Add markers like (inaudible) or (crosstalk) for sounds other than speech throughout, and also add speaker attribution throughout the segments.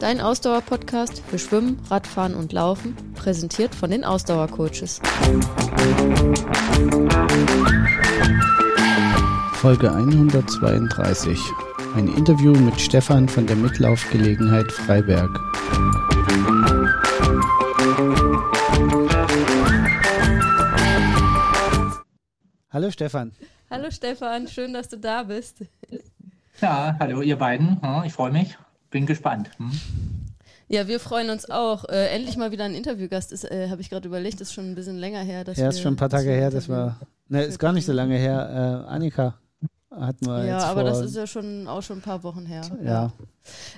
Speaker 1: Dein Ausdauer-Podcast für Schwimmen, Radfahren und Laufen, präsentiert von den Ausdauercoaches.
Speaker 2: Folge 132. Ein Interview mit Stefan von der Mitlaufgelegenheit Freiberg. Hallo Stefan.
Speaker 1: Hallo Stefan, schön, dass du da bist.
Speaker 3: Ja, hallo ihr beiden. Ich freue mich. Bin gespannt. Hm?
Speaker 1: Ja, wir freuen uns auch. Äh, endlich mal wieder ein Interviewgast. Ist, äh, habe ich gerade überlegt, ist schon ein bisschen länger her.
Speaker 2: Dass ja, ist schon ein paar Tage her. Das war, ne, ist gar nicht so lange her. Äh, Annika hatten wir
Speaker 1: Ja,
Speaker 2: jetzt
Speaker 1: aber
Speaker 2: vor,
Speaker 1: das ist ja schon auch schon ein paar Wochen her.
Speaker 2: Ja.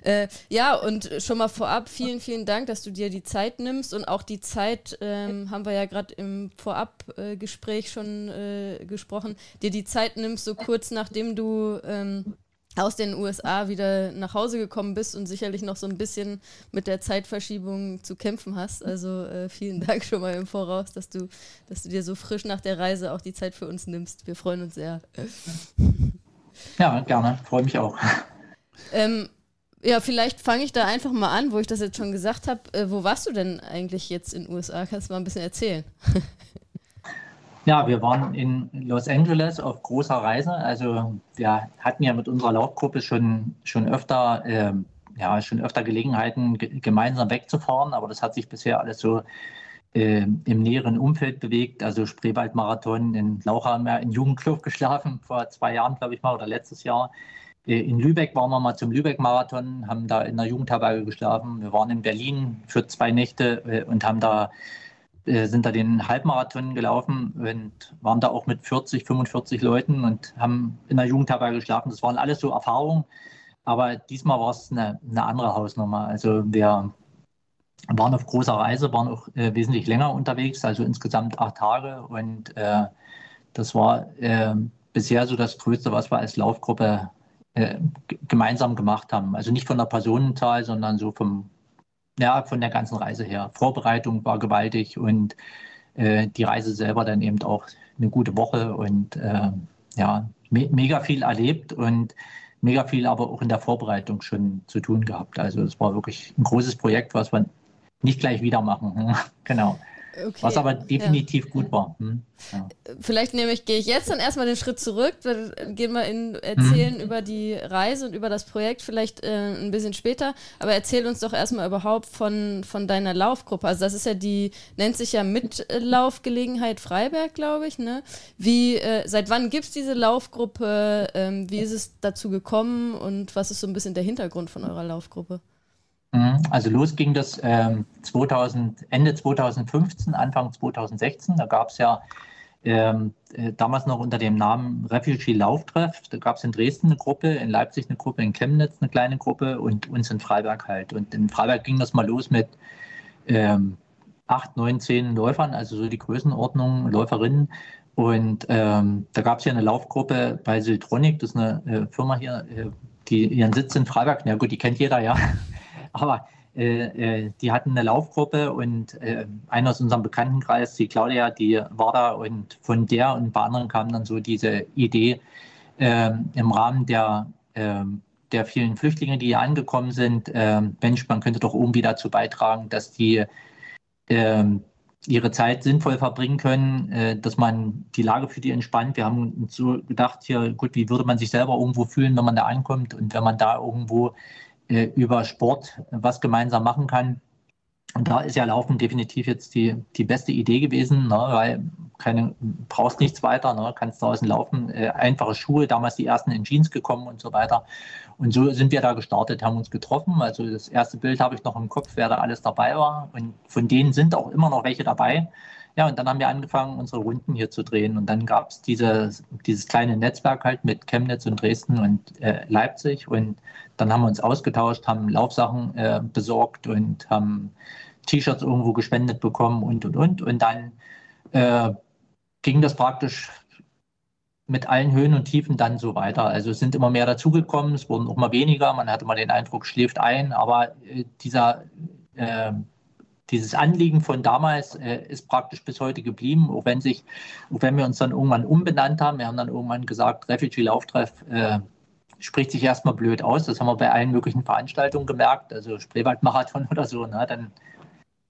Speaker 1: Äh, ja, und schon mal vorab vielen, vielen Dank, dass du dir die Zeit nimmst und auch die Zeit, ähm, haben wir ja gerade im Vorabgespräch schon äh, gesprochen, dir die Zeit nimmst, so kurz nachdem du ähm, aus den USA wieder nach Hause gekommen bist und sicherlich noch so ein bisschen mit der Zeitverschiebung zu kämpfen hast. Also äh, vielen (laughs) Dank schon mal im Voraus, dass du, dass du dir so frisch nach der Reise auch die Zeit für uns nimmst. Wir freuen uns sehr.
Speaker 3: Ja, gerne. Freue mich auch.
Speaker 1: Ähm, ja, vielleicht fange ich da einfach mal an, wo ich das jetzt schon gesagt habe. Äh, wo warst du denn eigentlich jetzt in den USA? Kannst du mal ein bisschen erzählen? (laughs)
Speaker 3: Ja, wir waren in Los Angeles auf großer Reise. Also wir hatten ja mit unserer Laufgruppe schon, schon öfter, äh, ja, schon öfter Gelegenheiten, gemeinsam wegzufahren, aber das hat sich bisher alles so äh, im näheren Umfeld bewegt. Also Spreewaldmarathon in Laucha haben wir in Jugendkluft (laughs) geschlafen, vor zwei Jahren, glaube ich mal, oder letztes Jahr. Äh, in Lübeck waren wir mal zum Lübeck-Marathon, haben da in der Jugendherberge geschlafen. Wir waren in Berlin für zwei Nächte äh, und haben da äh, sind da den Halbmarathon gelaufen und waren da auch mit 40, 45 Leuten und haben in der Jugendherberge geschlafen. Das waren alles so Erfahrungen, aber diesmal war es eine, eine andere Hausnummer. Also wir waren auf großer Reise, waren auch äh, wesentlich länger unterwegs, also insgesamt acht Tage und äh, das war äh, bisher so das Größte, was wir als Laufgruppe äh, gemeinsam gemacht haben. Also nicht von der Personenzahl, sondern so vom ja, von der ganzen Reise her. Vorbereitung war gewaltig und äh, die Reise selber dann eben auch eine gute Woche und äh, ja, me mega viel erlebt und mega viel aber auch in der Vorbereitung schon zu tun gehabt. Also es war wirklich ein großes Projekt, was wir nicht gleich wieder machen. (laughs) genau. Okay. Was aber definitiv ja. gut war. Hm?
Speaker 1: Ja. Vielleicht nämlich gehe ich jetzt dann erstmal den Schritt zurück, dann gehen wir in erzählen mhm. über die Reise und über das Projekt vielleicht äh, ein bisschen später. Aber erzähl uns doch erstmal überhaupt von, von deiner Laufgruppe. Also das ist ja die, nennt sich ja Mitlaufgelegenheit Freiberg, glaube ich. Ne? Wie, äh, seit wann gibt es diese Laufgruppe? Ähm, wie ist es dazu gekommen und was ist so ein bisschen der Hintergrund von eurer Laufgruppe?
Speaker 3: Mhm. Also los ging das ähm, 2000, Ende 2015, Anfang 2016. Da gab es ja ähm, äh, damals noch unter dem Namen Refugee Lauftreff. Da gab es in Dresden eine Gruppe, in Leipzig eine Gruppe, in Chemnitz eine kleine Gruppe und uns in Freiberg halt. Und in Freiberg ging das mal los mit ähm, acht, neun, zehn Läufern, also so die Größenordnung, Läuferinnen. Und ähm, da gab es ja eine Laufgruppe bei Siltronic, das ist eine äh, Firma hier, äh, die ihren Sitz in Freiberg, na gut, die kennt jeder, ja. Aber äh, äh, die hatten eine Laufgruppe und äh, einer aus unserem Bekanntenkreis, die Claudia, die war da und von der und bei anderen kam dann so diese Idee äh, im Rahmen der, ähm, der vielen Flüchtlinge, die hier angekommen sind, ähm, Mensch, man könnte doch irgendwie dazu beitragen, dass die ähm, ihre Zeit sinnvoll verbringen können, äh, dass man die Lage für die entspannt. Wir haben uns so gedacht, hier, gut, wie würde man sich selber irgendwo fühlen, wenn man da ankommt und wenn man da irgendwo äh, über Sport was gemeinsam machen kann. Und da ist ja Laufen definitiv jetzt die, die beste Idee gewesen, ne, weil keine, brauchst nichts weiter, ne, kannst draußen laufen, äh, einfache Schuhe, damals die ersten in Jeans gekommen und so weiter. Und so sind wir da gestartet, haben uns getroffen. Also das erste Bild habe ich noch im Kopf, wer da alles dabei war. Und von denen sind auch immer noch welche dabei. Ja, und dann haben wir angefangen, unsere Runden hier zu drehen. Und dann gab es diese, dieses kleine Netzwerk halt mit Chemnitz und Dresden und äh, Leipzig. Und dann haben wir uns ausgetauscht, haben Laufsachen äh, besorgt und haben T-Shirts irgendwo gespendet bekommen und, und, und. Und dann äh, ging das praktisch mit allen Höhen und Tiefen dann so weiter. Also es sind immer mehr dazugekommen, es wurden auch mal weniger. Man hatte mal den Eindruck, schläft ein. Aber äh, dieser äh, dieses Anliegen von damals äh, ist praktisch bis heute geblieben, auch wenn sich, auch wenn wir uns dann irgendwann umbenannt haben. Wir haben dann irgendwann gesagt, Refugee Lauftreff äh, spricht sich erstmal blöd aus. Das haben wir bei allen möglichen Veranstaltungen gemerkt. Also Spreewaldmarathon (laughs) oder so, ne? dann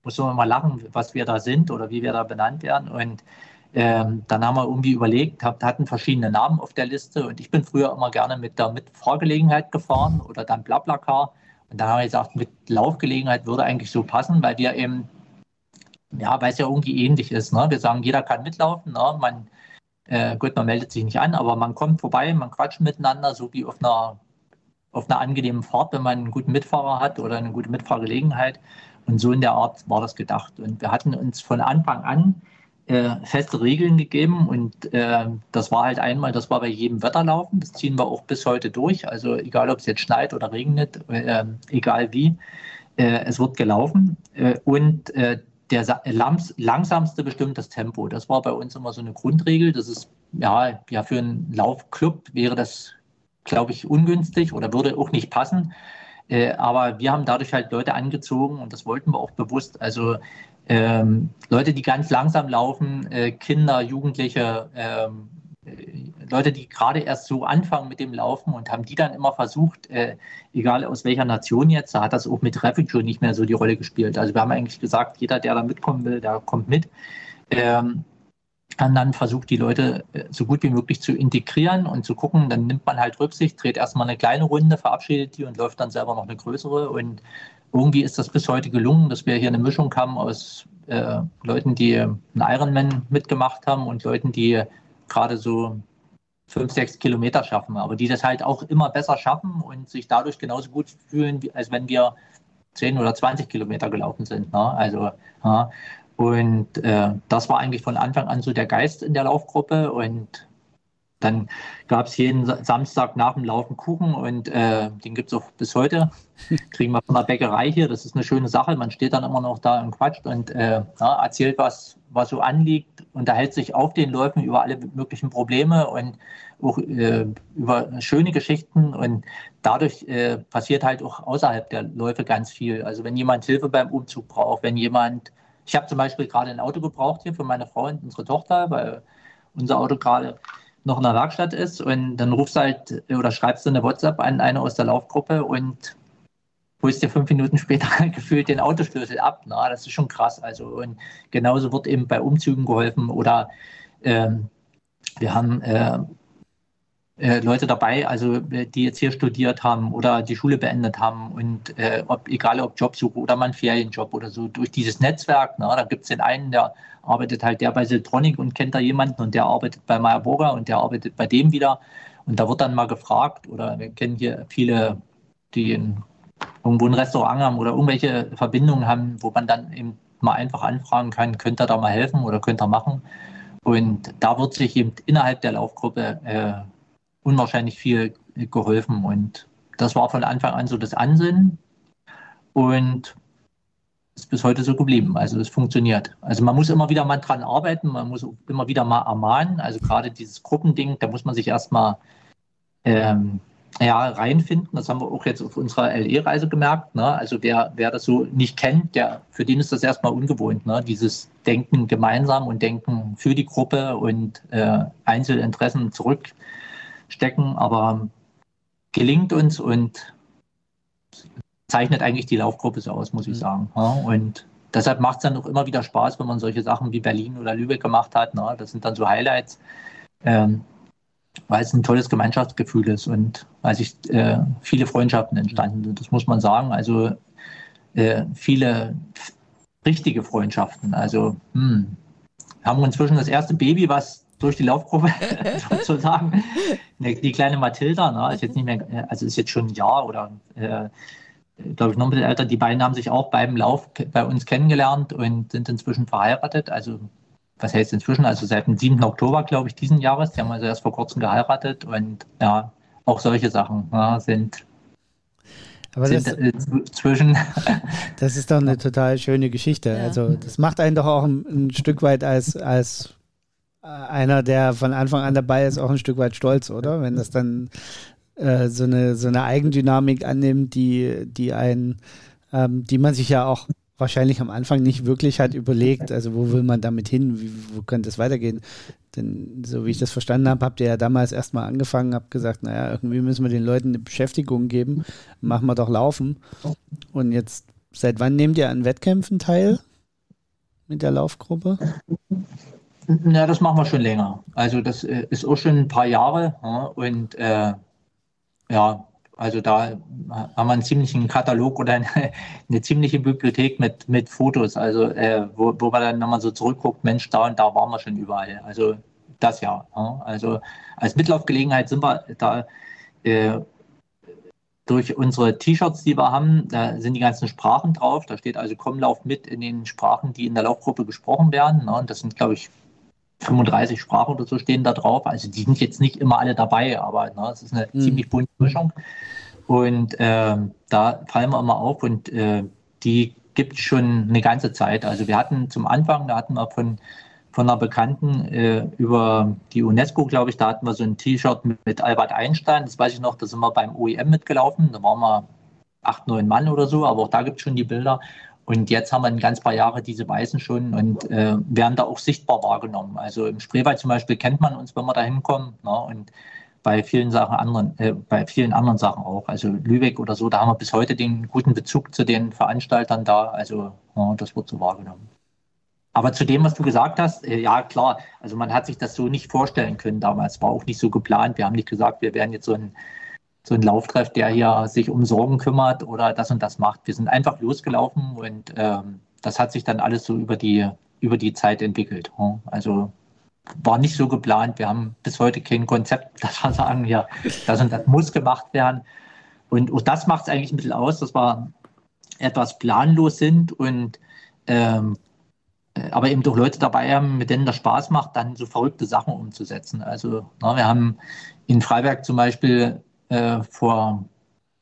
Speaker 3: muss man mal lachen, was wir da sind oder wie wir da benannt werden. Und ähm, dann haben wir irgendwie überlegt, hab, hatten verschiedene Namen auf der Liste und ich bin früher immer gerne mit der Mitfahrgelegenheit gefahren oder dann Blablacar. Und dann haben wir gesagt, mit Laufgelegenheit würde eigentlich so passen, weil wir eben, ja, weil es ja irgendwie ähnlich ist. Ne? Wir sagen, jeder kann mitlaufen. Ne? Man, äh, gut, man meldet sich nicht an, aber man kommt vorbei, man quatscht miteinander, so wie auf einer, auf einer angenehmen Fahrt, wenn man einen guten Mitfahrer hat oder eine gute Mitfahrgelegenheit. Und so in der Art war das gedacht. Und wir hatten uns von Anfang an äh, feste Regeln gegeben und äh, das war halt einmal, das war bei jedem Wetterlaufen, das ziehen wir auch bis heute durch, also egal ob es jetzt schneit oder regnet, äh, egal wie, äh, es wird gelaufen äh, und der langsamste bestimmt das Tempo. Das war bei uns immer so eine Grundregel. Das ist ja, ja für einen Laufclub wäre das, glaube ich, ungünstig oder würde auch nicht passen. aber wir haben dadurch halt Leute angezogen und das wollten wir auch bewusst. Also ähm, Leute, die ganz langsam laufen, äh, Kinder, Jugendliche, ähm, äh, Leute, die gerade erst so anfangen mit dem Laufen und haben die dann immer versucht, äh, egal aus welcher Nation jetzt, da hat das auch mit Refugee nicht mehr so die Rolle gespielt. Also wir haben eigentlich gesagt, jeder, der da mitkommen will, der kommt mit. Ähm, und dann versucht die Leute äh, so gut wie möglich zu integrieren und zu gucken, dann nimmt man halt Rücksicht, dreht erstmal eine kleine Runde, verabschiedet die und läuft dann selber noch eine größere und irgendwie ist das bis heute gelungen, dass wir hier eine Mischung haben aus äh, Leuten, die einen Ironman mitgemacht haben und Leuten, die gerade so fünf, sechs Kilometer schaffen, aber die das halt auch immer besser schaffen und sich dadurch genauso gut fühlen, als wenn wir zehn oder 20 Kilometer gelaufen sind. Ne? Also, ja. Und äh, das war eigentlich von Anfang an so der Geist in der Laufgruppe und dann gab es jeden Samstag nach dem Laufen Kuchen und äh, den gibt es auch bis heute. (laughs) Kriegen wir von der Bäckerei hier. Das ist eine schöne Sache. Man steht dann immer noch da und quatscht und äh, ja, erzählt, was, was so anliegt, unterhält sich auf den Läufen über alle möglichen Probleme und auch äh, über schöne Geschichten. Und dadurch äh, passiert halt auch außerhalb der Läufe ganz viel. Also wenn jemand Hilfe beim Umzug braucht, wenn jemand, ich habe zum Beispiel gerade ein Auto gebraucht hier für meine Frau und unsere Tochter, weil unser Auto gerade noch in der Werkstatt ist und dann rufst du halt oder schreibst du eine WhatsApp an eine aus der Laufgruppe und holst dir fünf Minuten später (laughs) gefühlt den Autoschlüssel ab. Na, das ist schon krass. Also und genauso wird eben bei Umzügen geholfen oder ähm, wir haben äh, äh, Leute dabei, also äh, die jetzt hier studiert haben oder die Schule beendet haben und äh, ob, egal ob Jobsuche oder mal einen Ferienjob oder so, durch dieses Netzwerk, na, da gibt es den einen, der arbeitet halt der bei Siltronic und kennt da jemanden und der arbeitet bei Meyer Burger und der arbeitet bei dem wieder. Und da wird dann mal gefragt oder wir kennen hier viele, die in, irgendwo ein Restaurant haben oder irgendwelche Verbindungen haben, wo man dann eben mal einfach anfragen kann, könnte er da mal helfen oder könnte er machen? Und da wird sich eben innerhalb der Laufgruppe äh, unwahrscheinlich viel geholfen. Und das war von Anfang an so das Ansinnen und ist bis heute so geblieben. Also es funktioniert. Also man muss immer wieder mal dran arbeiten, man muss immer wieder mal ermahnen. Also gerade dieses Gruppending, da muss man sich erstmal ähm, ja, reinfinden. Das haben wir auch jetzt auf unserer LE-Reise gemerkt. Ne? Also wer, wer das so nicht kennt, der, für den ist das erstmal ungewohnt. Ne? Dieses Denken gemeinsam und Denken für die Gruppe und äh, Einzelinteressen zurück stecken, aber gelingt uns und zeichnet eigentlich die Laufgruppe so aus, muss ich mhm. sagen. Und deshalb macht es dann auch immer wieder Spaß, wenn man solche Sachen wie Berlin oder Lübeck gemacht hat. Das sind dann so Highlights, ähm, weil es ein tolles Gemeinschaftsgefühl ist und weil sich äh, viele Freundschaften entstanden sind. Das muss man sagen. Also äh, viele richtige Freundschaften. Also hm, haben wir inzwischen das erste Baby, was durch die Laufgruppe (laughs) (laughs) sozusagen. Die kleine Mathilda, ne, ist jetzt nicht mehr, also ist jetzt schon ein Jahr oder äh, glaube ich noch ein bisschen älter. Die beiden haben sich auch beim Lauf bei uns kennengelernt und sind inzwischen verheiratet. Also was heißt inzwischen? Also seit dem 7. Oktober, glaube ich, diesen Jahres. Die haben also erst vor kurzem geheiratet und ja, auch solche Sachen ne, sind
Speaker 2: aber das, äh, zwischen. (laughs) das ist doch eine total schöne Geschichte. Ja. Also das macht einen doch auch ein, ein Stück weit als, als äh, einer, der von Anfang an dabei ist, auch ein Stück weit stolz, oder? Wenn das dann äh, so, eine, so eine Eigendynamik annimmt, die, die einen, ähm, die man sich ja auch wahrscheinlich am Anfang nicht wirklich hat überlegt, also wo will man damit hin, wie, wo könnte es weitergehen. Denn so wie ich das verstanden habe, habt ihr ja damals erstmal angefangen, habt gesagt, naja, irgendwie müssen wir den Leuten eine Beschäftigung geben, machen wir doch laufen. Und jetzt, seit wann nehmt ihr an Wettkämpfen teil mit der Laufgruppe?
Speaker 3: Na, das machen wir schon länger. Also das äh, ist auch schon ein paar Jahre ja, und äh, ja, also da haben wir einen ziemlichen Katalog oder eine, (laughs) eine ziemliche Bibliothek mit, mit Fotos, also äh, wo, wo man dann nochmal so zurückguckt, Mensch, da und da waren wir schon überall. Also das ja. ja. Also als Mitlaufgelegenheit sind wir da äh, durch unsere T-Shirts, die wir haben, da sind die ganzen Sprachen drauf. Da steht also komm, lauf mit in den Sprachen, die in der Laufgruppe gesprochen werden. Ne? Und das sind, glaube ich, 35 Sprachen oder so stehen da drauf. Also die sind jetzt nicht immer alle dabei, aber ne, es ist eine mhm. ziemlich bunte Mischung. Und äh, da fallen wir immer auf und äh, die gibt es schon eine ganze Zeit. Also wir hatten zum Anfang, da hatten wir von, von einer Bekannten äh, über die UNESCO, glaube ich, da hatten wir so ein T-Shirt mit, mit, Albert Einstein. Das weiß ich noch, da sind wir beim OEM mitgelaufen. Da waren wir acht, neun Mann oder so, aber auch da gibt es schon die Bilder. Und jetzt haben wir ein ganz paar Jahre diese Weißen schon und äh, werden da auch sichtbar wahrgenommen. Also im Spreewald zum Beispiel kennt man uns, wenn wir da hinkommen. Ne? Und bei vielen Sachen anderen, äh, bei vielen anderen Sachen auch. Also Lübeck oder so, da haben wir bis heute den guten Bezug zu den Veranstaltern da. Also ja, das wird so wahrgenommen. Aber zu dem, was du gesagt hast, äh, ja klar, also man hat sich das so nicht vorstellen können damals, war auch nicht so geplant. Wir haben nicht gesagt, wir werden jetzt so ein so ein Lauftreff, der hier sich um Sorgen kümmert oder das und das macht. Wir sind einfach losgelaufen und ähm, das hat sich dann alles so über die, über die Zeit entwickelt. Also war nicht so geplant. Wir haben bis heute kein Konzept, (laughs) dass wir sagen, ja, das und das muss gemacht werden. Und auch das macht es eigentlich ein bisschen aus, dass wir etwas planlos sind und ähm, äh, aber eben durch Leute dabei haben, mit denen das Spaß macht, dann so verrückte Sachen umzusetzen. Also na, wir haben in Freiberg zum Beispiel äh, vor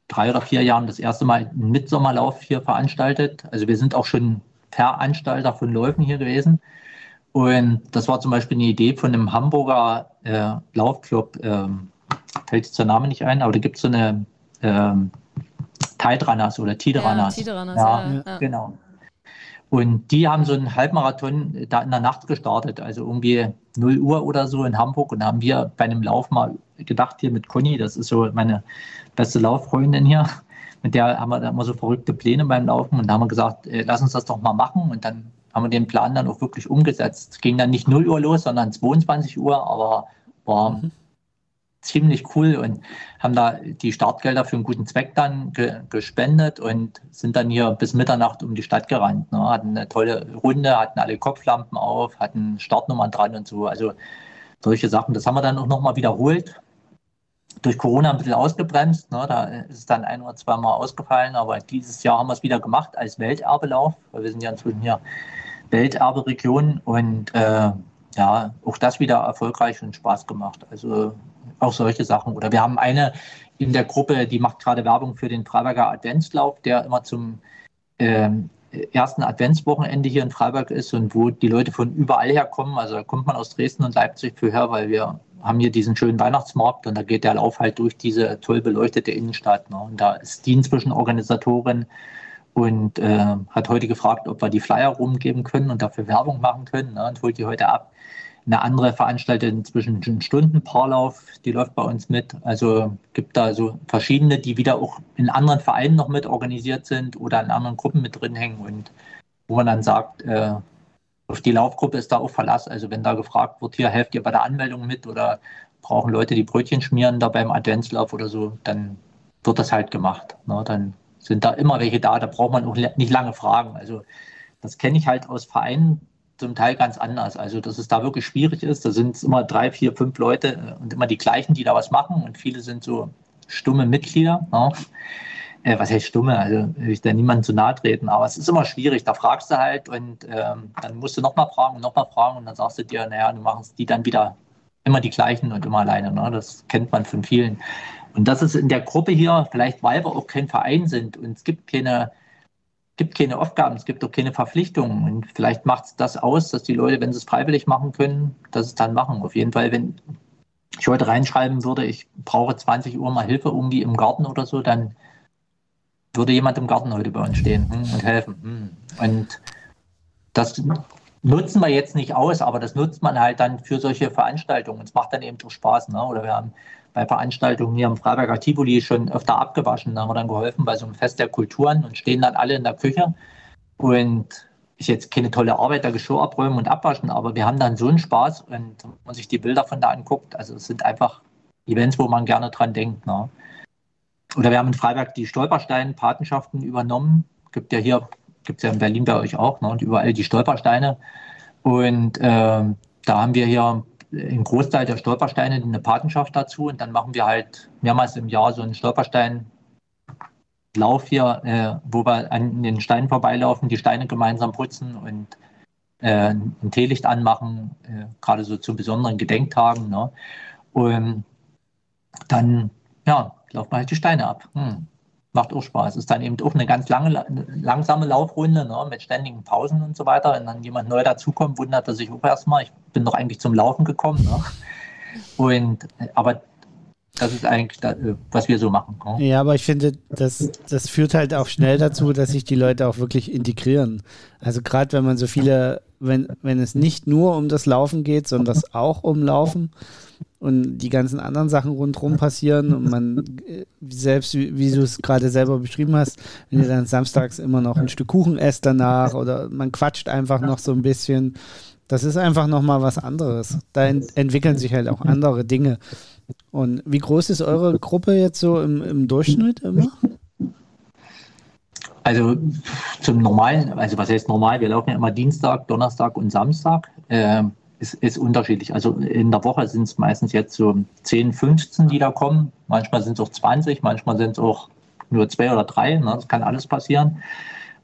Speaker 3: drei oder vier Jahren das erste Mal einen Mitsommerlauf hier veranstaltet. Also wir sind auch schon Veranstalter von Läufen hier gewesen. Und das war zum Beispiel eine Idee von einem Hamburger äh, Laufclub, ähm, fällt jetzt der Name nicht ein, aber da gibt es so eine ähm, Tide Runners oder Tide Runners. Ja, Tide Runners, ja, ja, ja. genau. Und die haben so einen Halbmarathon da in der Nacht gestartet, also irgendwie 0 Uhr oder so in Hamburg. Und da haben wir bei einem Lauf mal gedacht, hier mit Conny, das ist so meine beste Lauffreundin hier, mit der haben wir da immer so verrückte Pläne beim Laufen. Und da haben wir gesagt, äh, lass uns das doch mal machen. Und dann haben wir den Plan dann auch wirklich umgesetzt. Ging dann nicht 0 Uhr los, sondern 22 Uhr, aber war mhm ziemlich cool und haben da die Startgelder für einen guten Zweck dann ge gespendet und sind dann hier bis Mitternacht um die Stadt gerannt. Ne? Hatten eine tolle Runde, hatten alle Kopflampen auf, hatten Startnummern dran und so. Also solche Sachen. Das haben wir dann auch nochmal wiederholt. Durch Corona ein bisschen ausgebremst. Ne? Da ist es dann ein oder zweimal ausgefallen. Aber dieses Jahr haben wir es wieder gemacht als Welterbelauf, weil wir sind ja inzwischen hier Welterberegion und äh, ja, auch das wieder erfolgreich und Spaß gemacht. Also auch solche Sachen. Oder wir haben eine in der Gruppe, die macht gerade Werbung für den Freiberger Adventslauf, der immer zum ähm, ersten Adventswochenende hier in Freiberg ist und wo die Leute von überall herkommen. Also da kommt man aus Dresden und Leipzig für her, weil wir haben hier diesen schönen Weihnachtsmarkt und da geht der Lauf halt durch diese toll beleuchtete Innenstadt. Ne? Und da ist die inzwischen Organisatorin und äh, hat heute gefragt, ob wir die Flyer rumgeben können und dafür Werbung machen können ne? und holt die heute ab. Eine andere veranstaltet inzwischen einen Stundenpaarlauf, die läuft bei uns mit. Also gibt da so verschiedene, die wieder auch in anderen Vereinen noch mit organisiert sind oder in anderen Gruppen mit drin hängen und wo man dann sagt, äh, auf die Laufgruppe ist da auch Verlass. Also wenn da gefragt wird, hier helft ihr bei der Anmeldung mit oder brauchen Leute, die Brötchen schmieren da beim Adventslauf oder so, dann wird das halt gemacht. Ne? Dann sind da immer welche da, da braucht man auch nicht lange fragen. Also das kenne ich halt aus Vereinen, zum Teil ganz anders. Also, dass es da wirklich schwierig ist. Da sind es immer drei, vier, fünf Leute äh, und immer die gleichen, die da was machen. Und viele sind so stumme Mitglieder. Ja. Äh, was heißt stumme? Also, will ich da niemandem zu nahe treten. Aber es ist immer schwierig. Da fragst du halt und ähm, dann musst du nochmal fragen und nochmal fragen. Und dann sagst du dir, naja, du machst die dann wieder immer die gleichen und immer alleine. Ne? Das kennt man von vielen. Und das ist in der Gruppe hier, vielleicht weil wir auch kein Verein sind und es gibt keine gibt keine Aufgaben, es gibt auch keine Verpflichtungen. Und vielleicht macht es das aus, dass die Leute, wenn sie es freiwillig machen können, dass es dann machen. Auf jeden Fall, wenn ich heute reinschreiben würde, ich brauche 20 Uhr mal Hilfe irgendwie im Garten oder so, dann würde jemand im Garten heute bei uns stehen hm, und helfen. Hm. Und das nutzen wir jetzt nicht aus, aber das nutzt man halt dann für solche Veranstaltungen. Es macht dann eben doch Spaß. Ne? Oder wir haben bei Veranstaltungen hier im Freiberger Tivoli schon öfter abgewaschen. Da haben wir dann geholfen bei so einem Fest der Kulturen und stehen dann alle in der Küche. Und ist jetzt keine tolle Arbeit, da Geschirr abräumen und abwaschen, aber wir haben dann so einen Spaß und wenn man sich die Bilder von da anguckt, also es sind einfach Events, wo man gerne dran denkt. Ne? Oder wir haben in Freiberg die Stolperstein-Patenschaften übernommen. Gibt ja hier, gibt es ja in Berlin bei euch auch, ne? und überall die Stolpersteine. Und äh, da haben wir hier einen Großteil der Stolpersteine eine Patenschaft dazu und dann machen wir halt mehrmals im Jahr so einen Stolperstein Lauf hier, äh, wo wir an den Steinen vorbeilaufen, die Steine gemeinsam putzen und äh, ein Teelicht anmachen, äh, gerade so zu besonderen Gedenktagen. Ne? Und dann, ja, laufen wir halt die Steine ab. Hm. Macht auch Spaß. Ist dann eben auch eine ganz lange, langsame Laufrunde ne? mit ständigen Pausen und so weiter. Wenn dann jemand neu dazukommt, wundert er sich auch erstmal. Ich bin doch eigentlich zum Laufen gekommen. Ne? (laughs) Und, aber das ist eigentlich, das, äh, was wir so machen.
Speaker 2: Ne? Ja, aber ich finde, das, das führt halt auch schnell dazu, dass sich die Leute auch wirklich integrieren. Also gerade wenn man so viele, wenn, wenn es nicht nur um das Laufen geht, sondern das auch um Laufen und die ganzen anderen Sachen rundherum passieren und man äh, selbst, wie, wie du es gerade selber beschrieben hast, wenn ihr dann samstags immer noch ein Stück Kuchen esst danach oder man quatscht einfach noch so ein bisschen, das ist einfach nochmal was anderes. Da ent entwickeln sich halt auch andere Dinge. Und wie groß ist eure Gruppe jetzt so im, im Durchschnitt immer?
Speaker 3: Also zum normalen, also was heißt normal? Wir laufen ja immer Dienstag, Donnerstag und Samstag. Äh, ist, ist unterschiedlich. Also in der Woche sind es meistens jetzt so 10, 15, die da kommen. Manchmal sind es auch 20, manchmal sind es auch nur zwei oder drei. Ne? Das kann alles passieren.